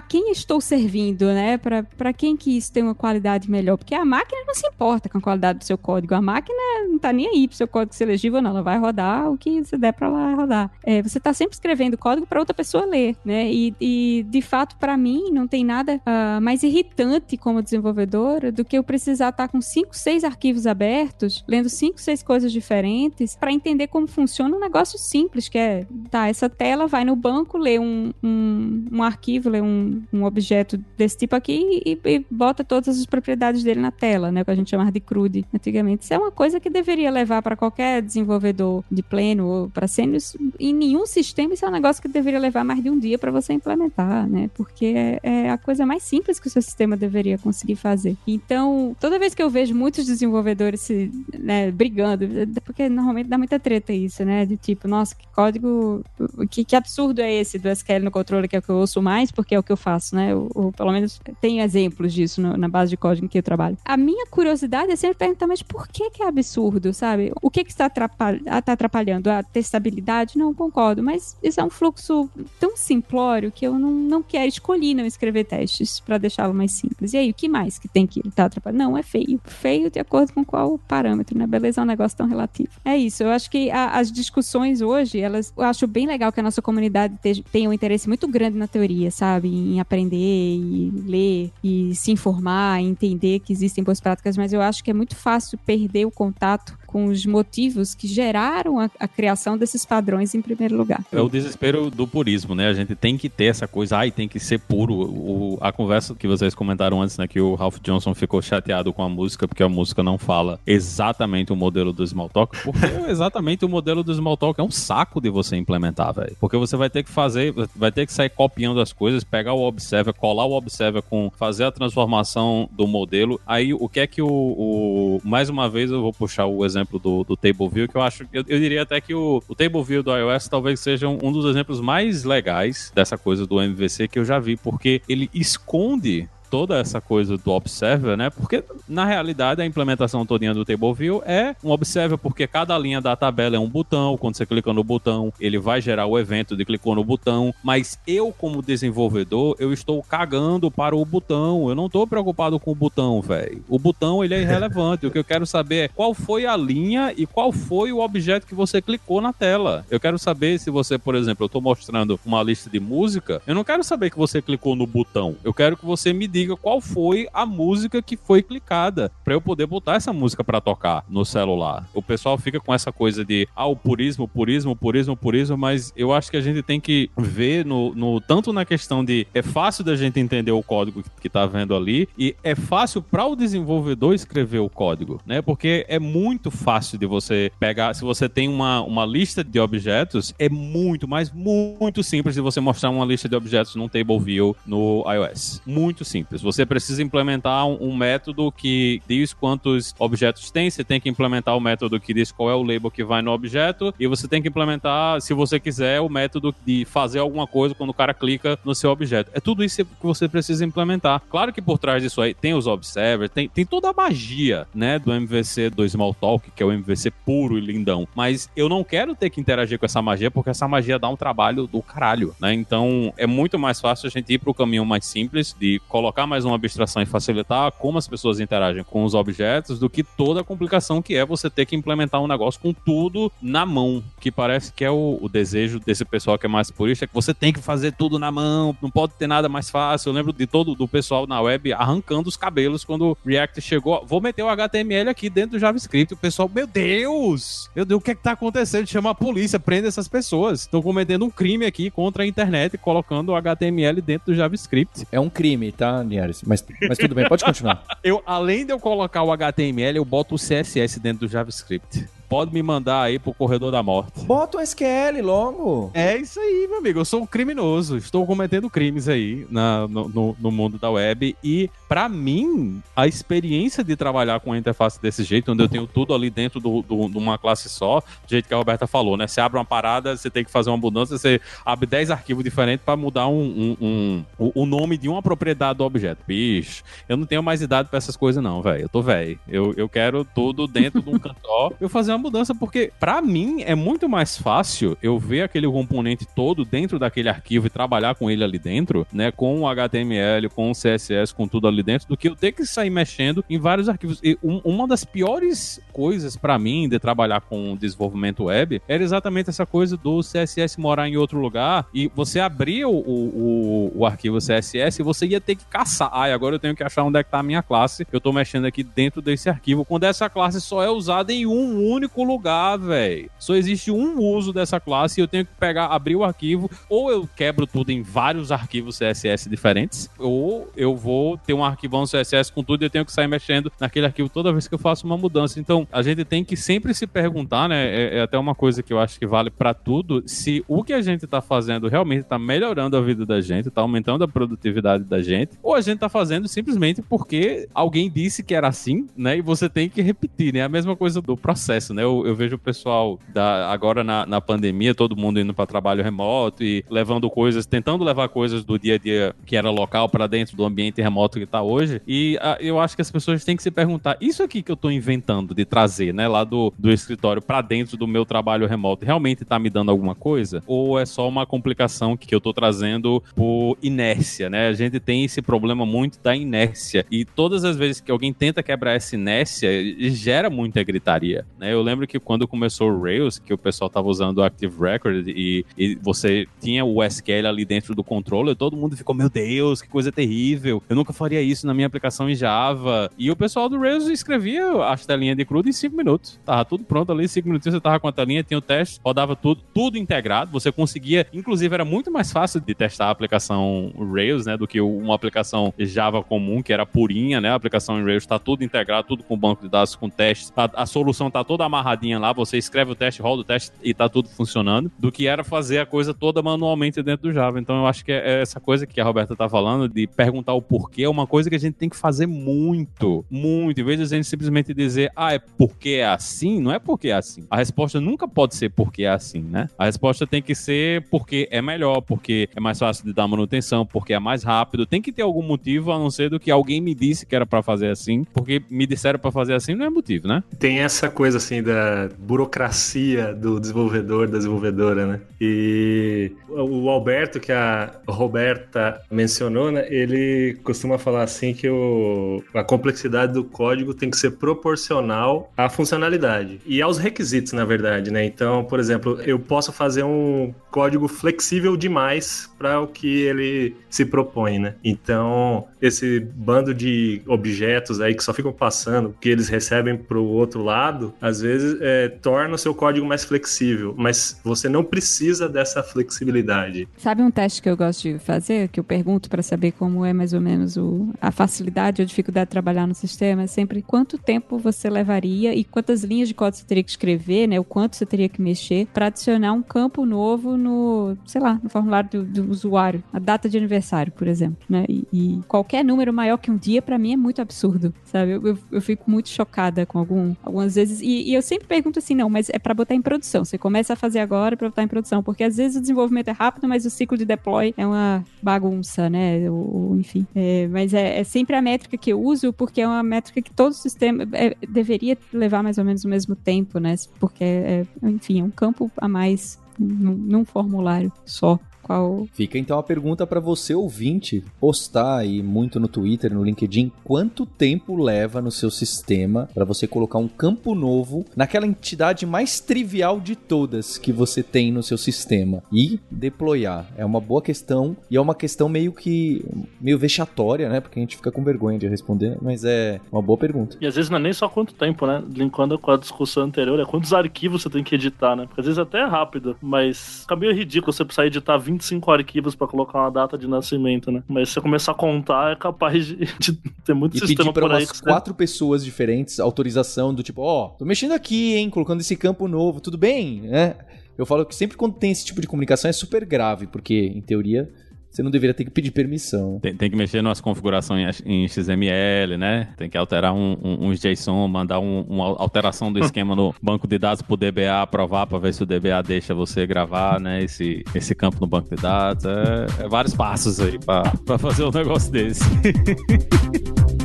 quem estou servindo, né? Para quem que isso tem uma qualidade melhor? Porque a máquina não se importa com a qualidade do seu código. A máquina não tá nem aí pro seu código ser legível, não. Ela vai rodar o que você der para lá rodar. É, você tá sempre escrevendo código para outra pessoa ler, né? E, e de fato, para mim, não tem nada uh, mais irritante como desenvolvedora do que eu precisar estar tá com cinco, seis arquivos abertos, lendo cinco, seis coisas diferentes para entender como funciona um negócio simples, que é, tá, essa tela vai no banco, lê um, um, um arquivo, lê um, um objeto desse tipo aqui e, e, bota todas as propriedades dele na tela, né? O que a gente chamava de CRUD antigamente. Isso é uma coisa que deveria levar para qualquer desenvolvedor de pleno ou para sênios. Em nenhum sistema isso é um negócio que deveria levar mais de um dia para você implementar, né? Porque é, é, a coisa mais simples que o seu sistema deveria conseguir fazer. Então, toda vez que eu vejo muitos desenvolvedores se, né, brigando, porque normalmente dá muita treta isso, né? De tipo, nossa, que código, que, que absurdo é esse do SQL no controle que é o que eu ouço mais, porque é o que eu faço, né? Ou, ou pelo menos tem exemplos disso no, na base de código em que eu trabalho. A minha curiosidade é sempre perguntar, mas por que que é absurdo, sabe? O que que está atrapalhando? Tá atrapalhando? A testabilidade? Não, concordo, mas isso é um fluxo tão simplório que eu não, não quero, escolhi não escrever testes para deixá-lo mais simples. E aí, o que mais que tem que estar tá atrapalhando? Não, é feio. Feio de acordo com qual parâmetro, né? Beleza é um negócio tão relativo. É isso, eu acho que a, as discussões hoje, elas, eu acho bem legal que a nossa comunidade tenha um interesse muito grande na teoria, sabe? Em aprender e ler e se informar, entender que existem boas práticas, mas eu acho que é muito fácil perder o contato com os motivos que geraram a, a, criação desses padrões em primeiro lugar. É o desespero do purismo, né? A gente tem que ter essa coisa, ai, tem que ser puro. O, a conversa que vocês comentaram antes, né? Que o Ralph Johnson ficou chateado com a música porque a música não fala exatamente o modelo do Smalltalk, porque exatamente o modelo do Smalltalk é um saco de você implementar, velho. Porque você vai ter que fazer, vai ter que sair copiando as coisas, pegar o Observer, colar o Observer com fazer a transformação do modelo. Aí o que é que o, o mais uma vez eu vou puxar o exemplo exemplo do, do TableView, que eu acho, eu, eu diria até que o, o TableView do iOS talvez seja um, um dos exemplos mais legais dessa coisa do MVC que eu já vi, porque ele esconde toda essa coisa do observer, né? Porque na realidade a implementação todinha do table view é um observer porque cada linha da tabela é um botão, quando você clica no botão, ele vai gerar o evento de clicou no botão, mas eu como desenvolvedor, eu estou cagando para o botão, eu não estou preocupado com o botão, velho. O botão ele é irrelevante, o que eu quero saber é qual foi a linha e qual foi o objeto que você clicou na tela. Eu quero saber se você, por exemplo, eu estou mostrando uma lista de música, eu não quero saber que você clicou no botão, eu quero que você me diga qual foi a música que foi clicada para eu poder botar essa música para tocar no celular. O pessoal fica com essa coisa de ah, o purismo, purismo, purismo, purismo, mas eu acho que a gente tem que ver no, no tanto na questão de é fácil da gente entender o código que tá vendo ali e é fácil para o desenvolvedor escrever o código, né? Porque é muito fácil de você pegar, se você tem uma, uma lista de objetos, é muito, mas muito simples de você mostrar uma lista de objetos num table view no iOS. Muito simples simples. Você precisa implementar um, um, método que diz quantos objetos tem, você tem que implementar o método que diz qual é o label que vai no objeto, e você tem que implementar, se você quiser, o método de fazer alguma coisa quando o cara clica no seu objeto. É tudo isso que você precisa implementar. Claro que por trás disso aí tem os observers, tem, tem toda a magia, né, do MVC do Smalltalk, que é o MVC puro e lindão. Mas eu não quero ter que interagir com essa magia, porque essa magia dá um trabalho do caralho, né? Então é muito mais fácil a gente ir pro caminho mais simples de colocar colocar mais uma abstração e facilitar como as pessoas interagem com os objetos do que toda a complicação que é você ter que implementar um negócio com tudo na mão, que parece que é o, o desejo desse pessoal que é mais purista, que você tem que fazer tudo na mão, não pode ter nada mais fácil. Eu lembro de todo do pessoal na web arrancando os cabelos quando o React chegou. Vou meter o HTML aqui dentro do JavaScript. O pessoal, meu Deus! Meu Deus, o que é que tá acontecendo? Chama a polícia, prende essas pessoas. Estão cometendo um crime aqui contra a internet, colocando o HTML dentro do JavaScript. É um crime, tá, Nieres? Mas, mas tudo bem, pode continuar. Eu, além de eu colocar o HTML, eu boto o CSS dentro do JavaScript. Pode me mandar aí pro corredor da morte. Bota o SQL logo. É isso aí, meu amigo. Eu sou um criminoso. Estou cometendo crimes aí na, no, no, no mundo da web. E, para mim, a experiência de trabalhar com a interface desse jeito, onde eu tenho tudo ali dentro de do, do, do, uma classe só, do jeito que a Roberta falou, né? Você abre uma parada, você tem que fazer uma mudança, você abre 10 arquivos diferentes para mudar um, um, um, o nome de uma propriedade do objeto. Bicho, eu não tenho mais idade para essas coisas, não, velho. Eu tô velho. Eu, eu quero tudo dentro de um canto Eu fazer uma mudança, porque para mim é muito mais fácil eu ver aquele componente todo dentro daquele arquivo e trabalhar com ele ali dentro, né? Com o HTML, com o CSS, com tudo ali dentro, do que eu ter que sair mexendo em vários arquivos. E um, uma das piores coisas para mim de trabalhar com desenvolvimento web era exatamente essa coisa do CSS morar em outro lugar e você abrir o, o, o, arquivo CSS e você ia ter que caçar. Ah, agora eu tenho que achar onde é que tá a minha classe. Eu tô mexendo aqui dentro desse arquivo. Quando essa classe só é usada em um único lugar, velho. Só existe um uso dessa classe e eu tenho que pegar, abrir o arquivo, ou eu quebro tudo em vários arquivos CSS diferentes, ou eu vou ter um arquivão CSS com tudo e eu tenho que sair mexendo naquele arquivo toda vez que eu faço uma mudança. Então, a gente tem que sempre se perguntar, né? É, é até uma coisa que eu acho que vale para tudo, se o que a gente tá fazendo realmente tá melhorando a vida da gente, tá aumentando a produtividade da gente, ou a gente tá fazendo simplesmente porque alguém disse que era assim, né? E você tem que repetir, né? A mesma coisa do processo, né? Eu, eu vejo o pessoal da, agora na, na pandemia, todo mundo indo para trabalho remoto e levando coisas, tentando levar coisas do dia a dia que era local para dentro do ambiente remoto que tá hoje. E a, eu acho que as pessoas têm que se perguntar: isso aqui que eu tô inventando de trazer, né, lá do, do escritório para dentro do meu trabalho remoto, realmente tá me dando alguma coisa? Ou é só uma complicação que eu tô trazendo por inércia, né? A gente tem esse problema muito da inércia. E todas as vezes que alguém tenta quebrar essa inércia, gera muita gritaria, né? Eu lembro que quando começou o Rails, que o pessoal tava usando o Active Record e, e você tinha o SQL ali dentro do controller, todo mundo ficou, meu Deus, que coisa terrível. Eu nunca faria isso na minha aplicação em Java. E o pessoal do Rails escrevia as telinhas de CRUD em 5 minutos. Tava tudo pronto ali, 5 minutos você tava com a telinha, tinha o teste, rodava tudo, tudo integrado. Você conseguia, inclusive era muito mais fácil de testar a aplicação Rails, né, do que uma aplicação Java comum, que era purinha, né? A aplicação em Rails tá tudo integrado, tudo com banco de dados, com testes. A, a solução tá toda amarradinha lá, você escreve o teste, roda o teste e tá tudo funcionando, do que era fazer a coisa toda manualmente dentro do Java. Então eu acho que é essa coisa que a Roberta tá falando, de perguntar o porquê, é uma coisa que a gente tem que fazer muito, muito. Em vez de a gente simplesmente dizer, ah, é porque é assim, não é porque é assim. A resposta nunca pode ser porque é assim, né? A resposta tem que ser porque é melhor, porque é mais fácil de dar manutenção, porque é mais rápido. Tem que ter algum motivo a não ser do que alguém me disse que era para fazer assim, porque me disseram para fazer assim, não é motivo, né? Tem essa coisa assim da burocracia do desenvolvedor, da desenvolvedora, né? E o Alberto, que a Roberta mencionou, né? Ele costuma falar assim que o, a complexidade do código tem que ser proporcional à funcionalidade e aos requisitos, na verdade, né? Então, por exemplo, eu posso fazer um código flexível demais para o que ele se propõe, né? Então, esse bando de objetos aí que só ficam passando, que eles recebem para o outro lado, às vezes é, torna o seu código mais flexível, mas você não precisa dessa flexibilidade. Sabe um teste que eu gosto de fazer, que eu pergunto para saber como é mais ou menos o, a facilidade ou dificuldade de trabalhar no sistema? É sempre quanto tempo você levaria e quantas linhas de código você teria que escrever, né? O quanto você teria que mexer para adicionar um campo novo no, sei lá, no formulário do, do usuário, a data de aniversário, por exemplo, né? E, e qualquer número maior que um dia, para mim, é muito absurdo, sabe? Eu, eu, eu, fico muito chocada com algum, algumas vezes. E, e eu sempre pergunto assim, não, mas é para botar em produção. Você começa a fazer agora para botar em produção, porque às vezes o desenvolvimento é rápido, mas o ciclo de deploy é uma bagunça, né? Ou, enfim. É, mas é, é, sempre a métrica que eu uso, porque é uma métrica que todo sistema é, deveria levar mais ou menos o mesmo tempo, né? Porque, é, enfim, é um campo a mais num, num formulário só. Qual. Fica então a pergunta para você ouvinte postar aí muito no Twitter, no LinkedIn, quanto tempo leva no seu sistema para você colocar um campo novo naquela entidade mais trivial de todas que você tem no seu sistema e deployar. É uma boa questão e é uma questão meio que meio vexatória, né? Porque a gente fica com vergonha de responder, mas é uma boa pergunta. E às vezes não é nem só quanto tempo, né? Linkando com a discussão anterior, é quantos arquivos você tem que editar, né? Porque às vezes até é rápido, mas fica meio ridículo você precisar editar 25 arquivos para colocar uma data de nascimento, né? Mas se você começar a contar, é capaz de, de ter muito E sistema pedir para por aí umas que você- quatro pessoas diferentes autorização do tipo, ó, tô mexendo aqui, hein, colocando esse campo novo, tudo bem, né? Eu falo que sempre quando tem esse tipo de comunicação é super grave, porque, em teoria, você não deveria ter que pedir permissão. Tem, tem que mexer nas configurações em XML, né? Tem que alterar um, um, uns JSON, mandar um- uma alteração do esquema no banco de dados pro DBA aprovar para ver se o DBA deixa você gravar, né? Esse, esse campo no banco de dados. É, é vários passos aí para fazer um negócio desse.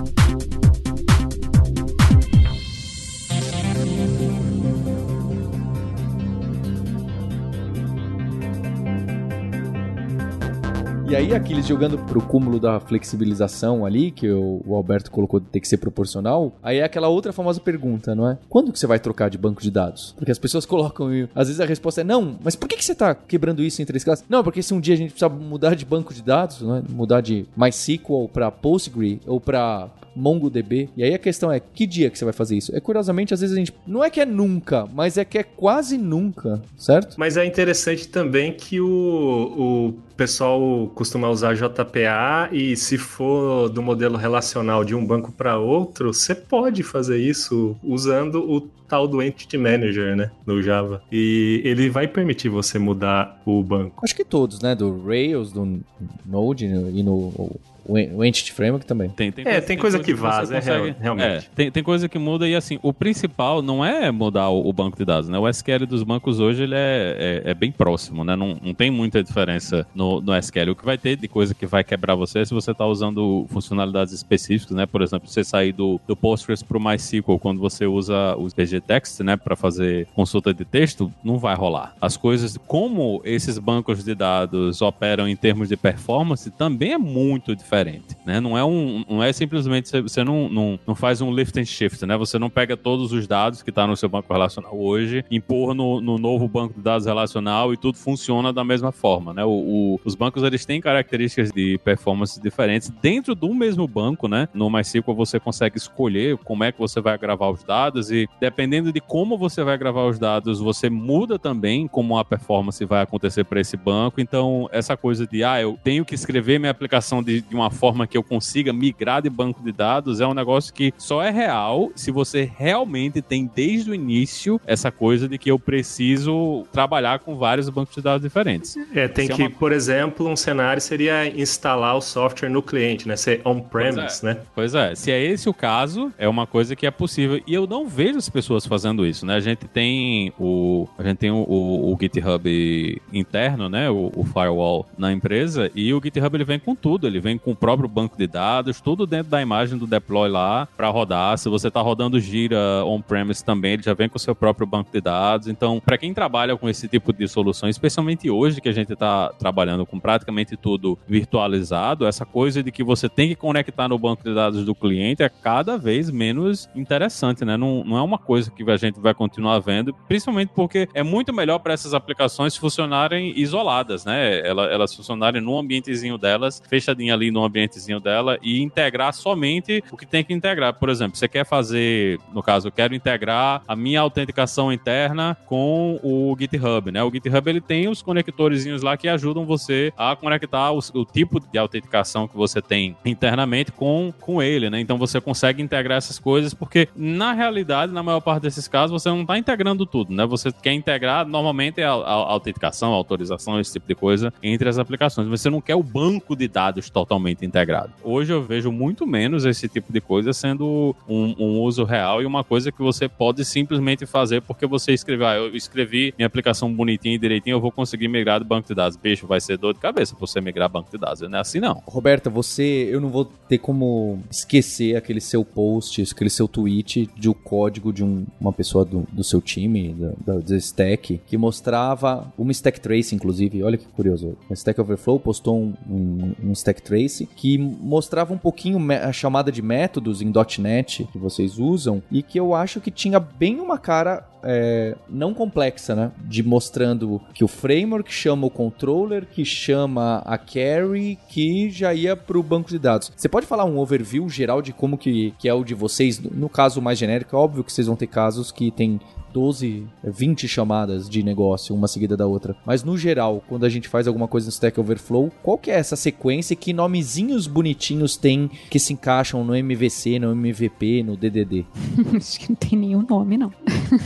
E aí, Aquiles, jogando pro cúmulo da flexibilização ali, que o, Alberto colocou de ter que ser proporcional, aí é aquela outra famosa pergunta, não é? Quando que você vai trocar de banco de dados? Porque as pessoas colocam, e às vezes a resposta é não, mas por que, que você tá quebrando isso em três classes? Não, porque se um dia a gente precisar mudar de banco de dados, não é? mudar de MySQL para Postgre ou para MongoDB. E aí a questão é, que dia que você vai fazer isso? É curiosamente, às vezes a gente. Não é que é nunca, mas é que é quase nunca, certo? Mas é interessante também que o, o pessoal costuma usar JPA e se for do modelo relacional de um banco para outro, você pode fazer isso usando o tal do Entity Manager, né, no Java. E ele vai permitir você mudar o banco. Acho que todos, né? Do Rails, do Node e no o, Entity Framework também. Tem, tem É, tem coisa que vaza, é consegue- real- realmente. é, tem, tem coisa que muda e assim, o principal não é mudar o, o banco de dados, né? O SQL dos bancos hoje ele é, é, é bem próximo, né? Não, não tem muita diferença no, no SQL. O que vai ter de coisa que vai quebrar você é se você está usando funcionalidades específicas, né? Por exemplo, você sair do, do Postgres para o MySQL quando você usa o PG Text, né? Para fazer consulta de texto, não vai rolar. As coisas, como esses bancos de dados operam em termos de performance, também é muito diferente, né? Não é um, não é simplesmente você não, não, não faz um lift and shift, né? Você não pega todos os dados que está no seu banco relacional hoje, empurra no, no novo banco de dados relacional e tudo funciona da mesma forma, né? O, o- os bancos eles têm características de performance diferentes dentro do mesmo banco, né? No MySQL você consegue escolher como é que você vai gravar os dados e dependendo de como você vai gravar os dados, você muda também como a performance vai acontecer para esse banco. Então, essa coisa de, ah, eu tenho que escrever minha aplicação de, de uma forma que eu consiga migrar de banco de dados é um negócio que só é real se você realmente tem desde o início essa coisa de que eu preciso trabalhar com vários bancos de dados diferentes. É, tem Isso é que, uma- por exemplo, um cenário seria instalar o software no cliente, né? Ser on-premise, né? Pois é, se é esse o caso, é uma coisa que é possível. E eu não vejo as pessoas fazendo isso, né? A gente tem o, a gente tem o, o- o GitHub interno, né? O, o firewall na empresa. E o GitHub ele vem com tudo. Ele vem com o próprio banco de dados, tudo dentro da imagem do deploy lá para rodar. Se você tá rodando Gira on-premise também, ele já vem com o seu próprio banco de dados. Então, para quem trabalha com esse tipo de solução, especialmente hoje que a gente tá trabalhando com praticamente tudo virtualizado, essa coisa de que você tem que conectar no banco de dados do cliente é cada vez menos interessante, né? Não, não é uma coisa que a gente vai continuar vendo, principalmente porque é muito melhor para essas aplicações funcionarem isoladas, né? Ela- Elas funcionarem no ambientezinho delas, fechadinha ali no ambientezinho dela e integrar somente o que tem que integrar. Por exemplo, você quer fazer, no caso, eu quero integrar a minha autenticação interna com o GitHub, né? O GitHub ele tem os conectorzinhos lá que ajudam você a conectar os- o, tipo de autenticação que você tem internamente com, com ele, né? Então você consegue integrar essas coisas porque na realidade, na maior parte desses casos, você não está integrando tudo, né? Você quer integrar normalmente a, a- a autenticação, a autorização, esse tipo de coisa entre as aplicações, você não quer o banco de dados totalmente totalmente integrado. Hoje eu vejo muito menos esse tipo de coisa sendo um, um uso real e uma coisa que você pode simplesmente fazer porque você escreveu, ah, eu escrevi minha aplicação bonitinha e direitinho, eu vou conseguir migrar do banco de dados. Bicho, vai ser dor de cabeça você migrar banco de dados. Não é assim não. Roberta, você, eu não vou ter como esquecer aquele seu post, aquele seu tweet de um código de um- uma pessoa do, do seu time, da, da, Stack, que mostrava uma Stack Trace, inclusive. Olha que curioso. A Stack Overflow postou um, um, um Stack Trace que mostrava um pouquinho a chamada de métodos em .NET que vocês usam e que eu acho que tinha bem uma cara é, não complexa, né? De mostrando que o framework chama o controller, que chama a carry, que já ia pro banco de dados. Você pode falar um overview geral de como que, que é o de vocês? No caso mais genérico, é óbvio que vocês vão ter casos que tem 12, 20 chamadas de negócio, uma seguida da outra. Mas no geral, quando a gente faz alguma coisa no Stack Overflow, qual que é essa sequência e que nomezinhos bonitinhos tem que se encaixam no MVC, no MVP, no DDD? Acho que não tem nenhum nome, não.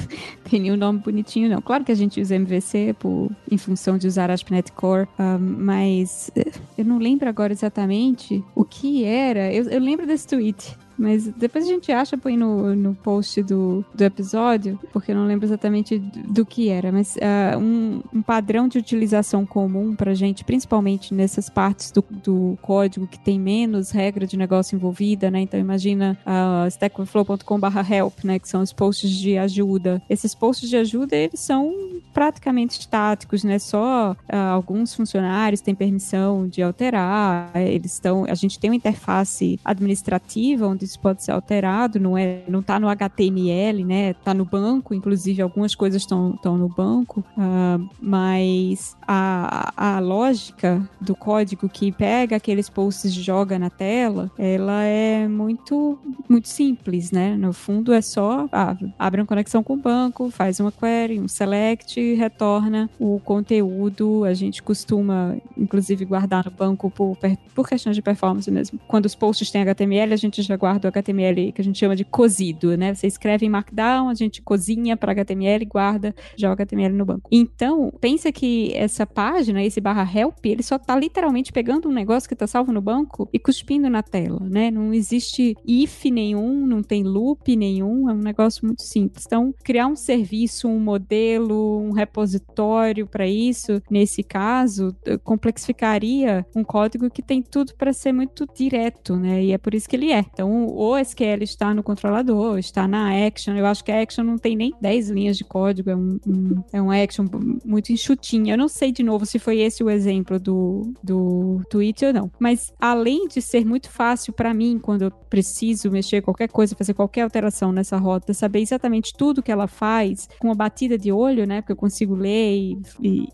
tem nenhum nome bonitinho, não. Claro que a gente usa MVC por, em função de usar ASP.NET Core, ah, mas eh, eu não lembro agora exatamente o que era. Eu, eu lembro desse tweet. Mas depois a gente acha, põe no, no post do, do episódio, porque eu não lembro exatamente do, que era. Mas ah, um, um padrão de utilização comum pra gente, principalmente nessas partes do, do código que tem menos regra de negócio envolvida, né? Então imagina uh, stackoverflow.com/help, né? Que são os posts de ajuda. Esses posts de ajuda, eles são praticamente estáticos, né? Só ah, alguns funcionários têm permissão de alterar. Eles estão, a gente tem uma interface administrativa onde isso pode ser alterado, não é, não tá no HTML, né? Tá no banco, inclusive algumas coisas estão no banco, ah, mas a, a lógica do código que pega aqueles posts e joga na tela, ela é muito muito simples, né? No fundo é só ah, abre uma conexão com o banco, faz uma query, um select, retorna o conteúdo. A gente costuma, inclusive, guardar no banco por, por questões de performance mesmo. Quando os posts têm HTML, a gente já guarda o HTML que a gente chama de cozido, né? Você escreve em Markdown, a gente cozinha para HTML guarda, joga HTML no banco. Então, pensa que essa página, esse barra help, ele só tá literalmente pegando um negócio que tá salvo no banco e cuspindo na tela, né? Não existe if nenhum, não tem loop nenhum, é um negócio muito simples. Então, criar um serviço, um modelo, um repositório para isso, nesse caso, complexificaria um código que tem tudo para ser muito direto, né? E é por isso que ele é. Então, o SQL está no controlador, está na action. Eu acho que a action não tem nem 10 linhas de código, é um, um- é um action muito enxutinho. Eu não sei de novo se foi esse o exemplo do, do tweet ou não. Mas além de ser muito fácil para mim, quando eu preciso mexer qualquer coisa, fazer qualquer alteração nessa rota, saber exatamente tudo que ela faz, com uma batida de olho, né? Porque eu consigo ler e, e-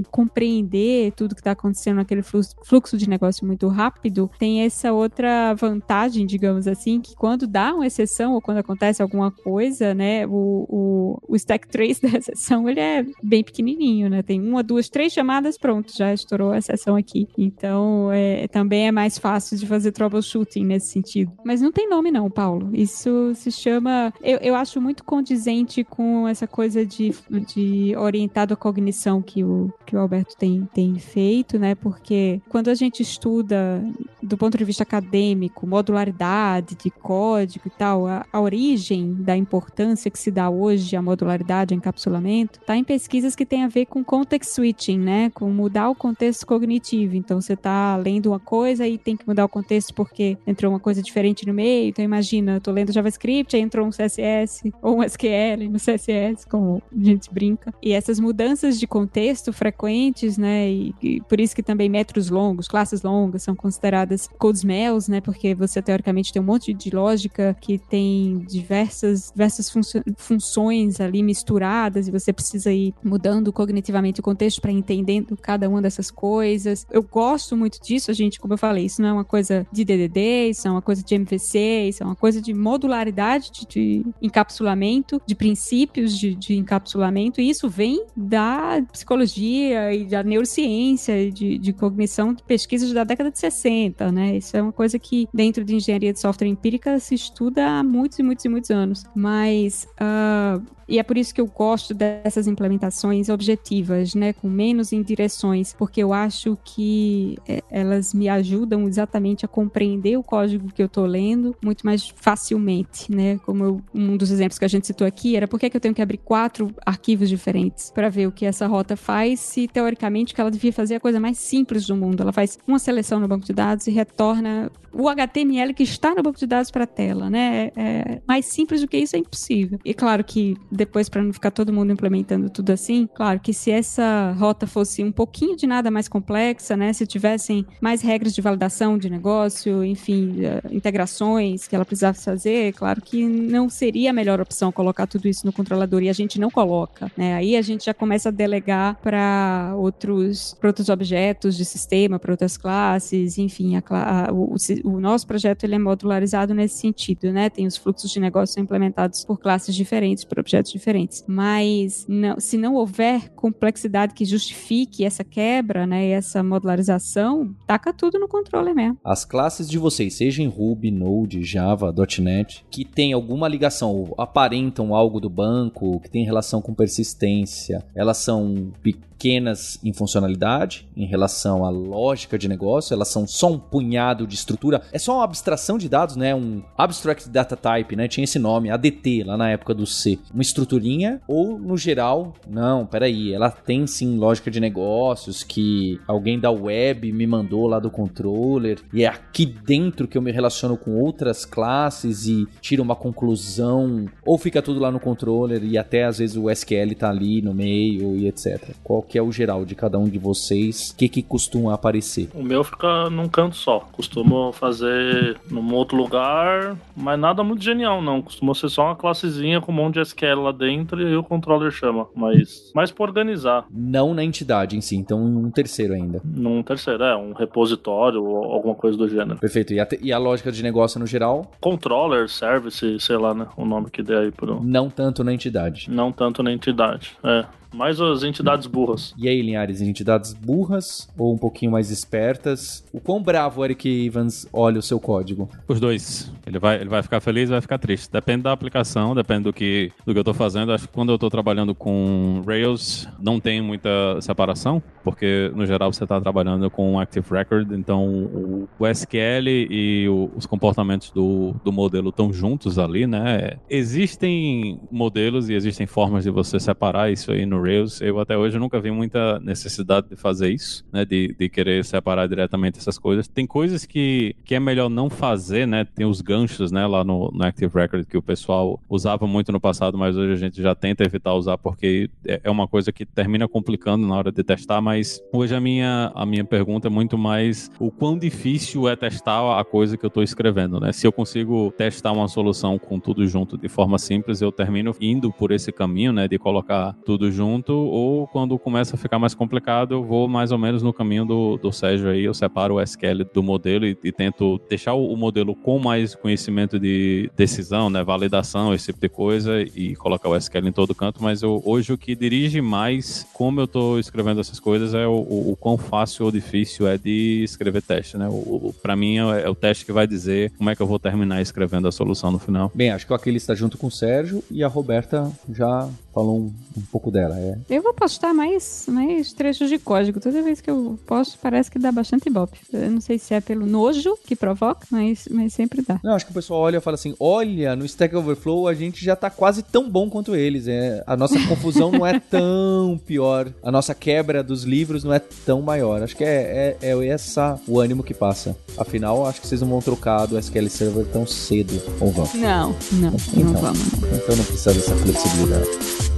e compreender tudo que está acontecendo naquele fluxo de negócio muito rápido, tem essa outra vantagem, digamos assim, que quando dá uma exceção ou quando acontece alguma coisa, né? O, o, o stack trace da exceção, ele é bem pequenininho, né? Tem uma, duas, três chamadas, pronto, já estourou a exceção aqui. Então, é, também é mais fácil de fazer troubleshooting nesse sentido. Mas não tem nome não, Paulo. Isso se chama... Eu, eu acho muito condizente com essa coisa de, de orientado à cognição que o, que o Alberto tem, tem feito, né? Porque quando a gente estuda do ponto de vista acadêmico, modularidade de código e tal, a, a origem da importância que se dá hoje à modularidade, ao encapsulamento, está em pesquisas que têm a ver com context switching, né? Com mudar o contexto cognitivo. Então, você está lendo uma coisa e tem que mudar o contexto porque entrou uma coisa diferente no meio. Então, imagina, eu tô lendo JavaScript, aí entrou um CSS ou um SQL no CSS, como a gente brinca. E essas mudanças de contexto frequentes, né? E, e por isso que também métodos longos, classes longas são consideradas code smells, né? Porque você teoricamente tem um monte de lógica que tem diversas, diversas funções ali misturadas e você precisa ir mudando cognitivamente o contexto para entendendo cada uma dessas coisas. Eu gosto muito disso, a gente, como eu falei, isso não é uma coisa de DDD, isso é uma coisa de MVC, isso é uma coisa de modularidade de, de encapsulamento, de princípios de, de encapsulamento, e isso vem da psicologia e da neurociência e de, de cognição de pesquisas da década de 60, né? Isso é uma coisa que dentro de engenharia de software software empírica se estuda há muitos e muitos e muitos anos. Mas uh, e é por isso que eu gosto dessas implementações objetivas, né, com menos indireções, porque eu acho que é, elas me ajudam exatamente a compreender o código que eu estou lendo muito mais facilmente, né? Como eu, um dos exemplos que a gente citou aqui era por que, que eu tenho que abrir quatro arquivos diferentes para ver o que essa rota faz, se teoricamente que ela devia fazer a coisa mais simples do mundo. Ela faz uma seleção no banco de dados e retorna o HTML que está no banco de dados para a tela, né? É, mais simples do que isso é impossível. E claro que depois, para não ficar todo mundo implementando tudo assim, claro que se essa rota fosse um pouquinho de nada mais complexa, né? Se tivessem mais regras de validação de negócio, enfim, eh, integrações que ela precisasse fazer, claro que não seria a melhor opção colocar tudo isso no controlador e a gente não coloca, né? Aí a gente já começa a delegar para outros, outros objetos de sistema, para outras classes, enfim, a, a, o, o nosso projeto ele é modularizado nesse sentido, né? Tem os fluxos de negócio implementados por classes diferentes, por objetos diferentes. Mas não, se não houver complexidade que justifique essa quebra, né, essa modularização, taca tudo no controle mesmo. As classes de vocês, seja em Ruby, Node, Java, .NET, que tem alguma ligação, aparentam algo do banco, que tem relação com persistência, elas são pequenas em funcionalidade em relação à lógica de negócio, elas são só um punhado de estrutura, é só uma abstração de dados, né? Um Abstract Data Type, né? Tinha esse nome, ADT, lá na época do C. Uma estruturinha, ou no geral, não, peraí, ela tem sim lógica de negócios que alguém da web me mandou lá do controller, e é aqui dentro que eu me relaciono com outras classes e tiro uma conclusão, ou fica tudo lá no controller e até às vezes o SQL tá ali no meio e etc. Qual que é o geral de cada um de vocês? O que que costuma aparecer? O meu fica num canto só. Costumo fazer num outro lugar, mas nada muito genial, não. Costuma ser só uma classezinha com um monte de SQL lá dentro e o controller chama. Mas mais pra organizar. Não na entidade em si, então em um terceiro ainda. Num terceiro, é, um repositório ou alguma coisa do gênero. Perfeito. E a, e a lógica de negócio no geral? Controller, service, sei lá, né? O nome que der aí pro. Não tanto na entidade. Não tanto na entidade. É mais as entidades burras. E aí, Linhares, entidades burras ou um pouquinho mais espertas? O quão bravo o Eric Evans olha o seu código? Os dois. Ele vai, ele vai ficar feliz e vai ficar triste. Depende da aplicação, depende do que, do que eu estou fazendo. Acho que quando eu estou trabalhando com Rails, não tem muita separação, porque no geral você está trabalhando com Active Record, então o, o SQL e o, os comportamentos do, do modelo estão juntos ali, né? Existem modelos e existem formas de você separar isso aí no Rails, eu até hoje nunca vi muita necessidade de fazer isso, né? De, de querer separar diretamente essas coisas. Tem coisas que, que é melhor não fazer, né? Tem os ganchos, né? Lá no, no Active Record que o pessoal usava muito no passado, mas hoje a gente já tenta evitar usar porque é, é uma coisa que termina complicando na hora de testar. Mas hoje a minha, a minha pergunta é muito mais o quão difícil é testar a coisa que eu estou escrevendo, né? Se eu consigo testar uma solução com tudo junto de forma simples, eu termino indo por esse caminho, né? De colocar tudo junto junto, ou quando começa a ficar mais complicado, eu vou mais ou menos no caminho do, do Sérgio aí, eu separo o SQL do modelo e, e tento deixar o, o, modelo com mais conhecimento de decisão, né, validação, esse tipo de coisa, e colocar o SQL em todo canto, mas eu, hoje o que dirige mais como eu estou escrevendo essas coisas é o, o, o, quão fácil ou difícil é de escrever teste, né? O, para mim é, é, o teste que vai dizer como é que eu vou terminar escrevendo a solução no final. Bem, acho que o Aquiles está junto com o Sérgio e a Roberta já falou um, um pouco dela. É. Eu vou postar mais, mais trechos de código. Toda vez que eu posto, parece que dá bastante ibope. Eu não sei se é pelo nojo que provoca, mas, mas sempre dá. Não, acho que o pessoal olha e fala assim: olha, no Stack Overflow a gente já tá quase tão bom quanto eles. É, a nossa confusão não é tão pior. A nossa quebra dos livros não é tão maior. Acho que é, é, é essa o ânimo que passa. Afinal, acho que vocês não vão trocar do SQL Server tão cedo, ou vão? Não, não, então, não vamos. Então não precisa dessa flexibilidade.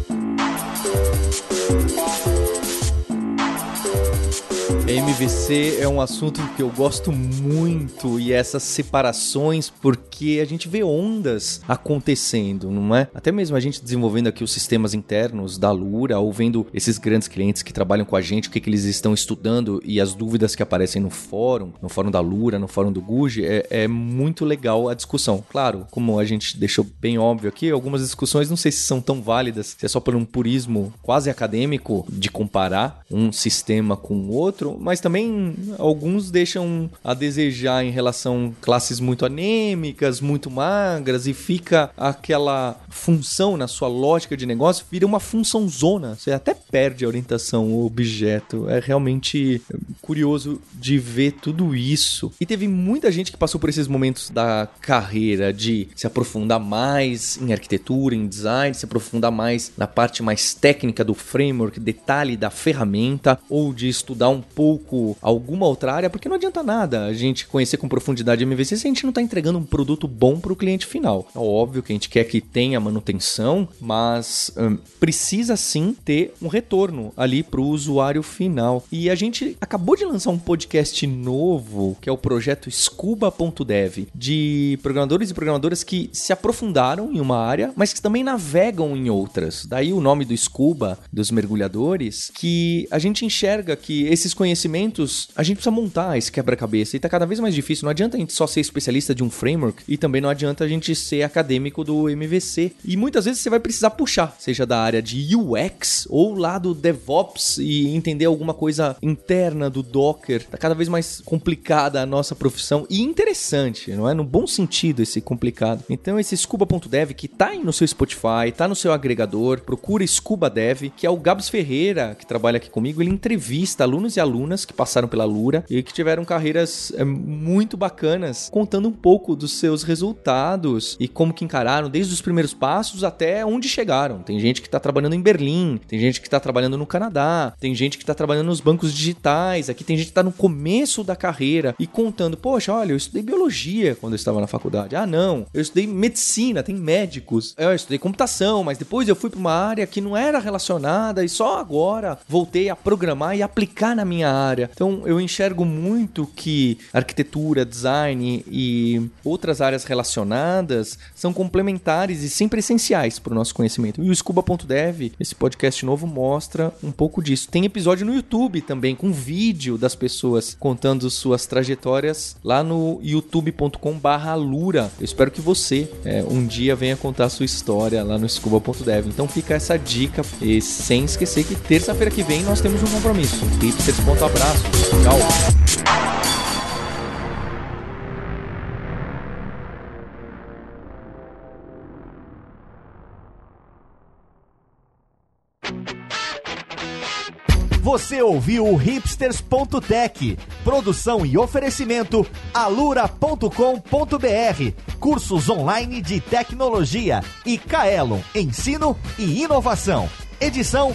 Thank you. MVC é um assunto que eu gosto muito e essas separações, porque a gente vê ondas acontecendo, não é? Até mesmo a gente desenvolvendo aqui os sistemas internos da Lura, ou vendo esses grandes clientes que trabalham com a gente, o que, que eles estão estudando e as dúvidas que aparecem no fórum, no fórum da Lura, no fórum do Guji, é, é muito legal a discussão. Claro, como a gente deixou bem óbvio aqui, algumas discussões não sei se são tão válidas, se é só por um purismo quase acadêmico de comparar um sistema com o outro, mas também também alguns deixam a desejar em relação a classes muito anêmicas, muito magras, e fica aquela função na sua lógica de negócio, vira uma função zona. Você até perde a orientação, o objeto. É realmente curioso de ver tudo isso. E teve muita gente que passou por esses momentos da carreira de se aprofundar mais em arquitetura, em design, se aprofundar mais na parte mais técnica do framework, detalhe da ferramenta, ou de estudar um pouco alguma outra área, porque não adianta nada a gente conhecer com profundidade MVC se a gente não está entregando um produto bom para o cliente final. É óbvio que a gente quer que tenha manutenção, mas hum, precisa sim ter um retorno ali para o usuário final. E a gente acabou de lançar um podcast novo, que é o projeto Scuba.dev, de programadores e programadoras que se aprofundaram em uma área, mas que também navegam em outras. Daí o nome do Scuba, dos mergulhadores, que a gente enxerga que esses conhecimentos a gente precisa montar esse quebra-cabeça e tá cada vez mais difícil. Não adianta a gente só ser especialista de um framework e também não adianta a gente ser acadêmico do MVC. E muitas vezes você vai precisar puxar, seja da área de UX ou lá do DevOps e entender alguma coisa interna do Docker. Tá cada vez mais complicada a nossa profissão e interessante, não é? No bom sentido esse complicado. Então esse scuba.dev que tá aí no seu Spotify, tá no seu agregador, procura Scuba Dev, que é o Gabs Ferreira, que trabalha aqui comigo, ele entrevista alunos e alunas que passaram pela Lura e que tiveram carreiras é, muito bacanas, contando um pouco dos seus resultados e como que encararam desde os primeiros passos até onde chegaram. Tem gente que está trabalhando em Berlim, tem gente que está trabalhando no Canadá, tem gente que está trabalhando nos bancos digitais, aqui tem gente que está no começo da carreira e contando, poxa, olha, eu estudei biologia quando eu estava na faculdade. Ah, não, eu estudei medicina, tem médicos. Eu estudei computação, mas depois eu fui para uma área que não era relacionada e só agora voltei a programar e aplicar na minha área. Então eu enxergo muito que arquitetura, design e outras áreas relacionadas são complementares e sempre essenciais para o nosso conhecimento. E o Scuba.dev, esse podcast novo, mostra um pouco disso. Tem episódio no YouTube também, com vídeo das pessoas contando suas trajetórias lá no youtube.com/lura. Eu espero que você é, um dia venha contar sua história lá no Scuba.dev. Então fica essa dica e sem esquecer que terça-feira que vem nós temos um compromisso. Hipsters, ponto abraço. Tchau. Você ouviu o hipsters.tech, produção e oferecimento alura.com.br, cursos online de tecnologia e Kaelon, ensino e inovação. Edição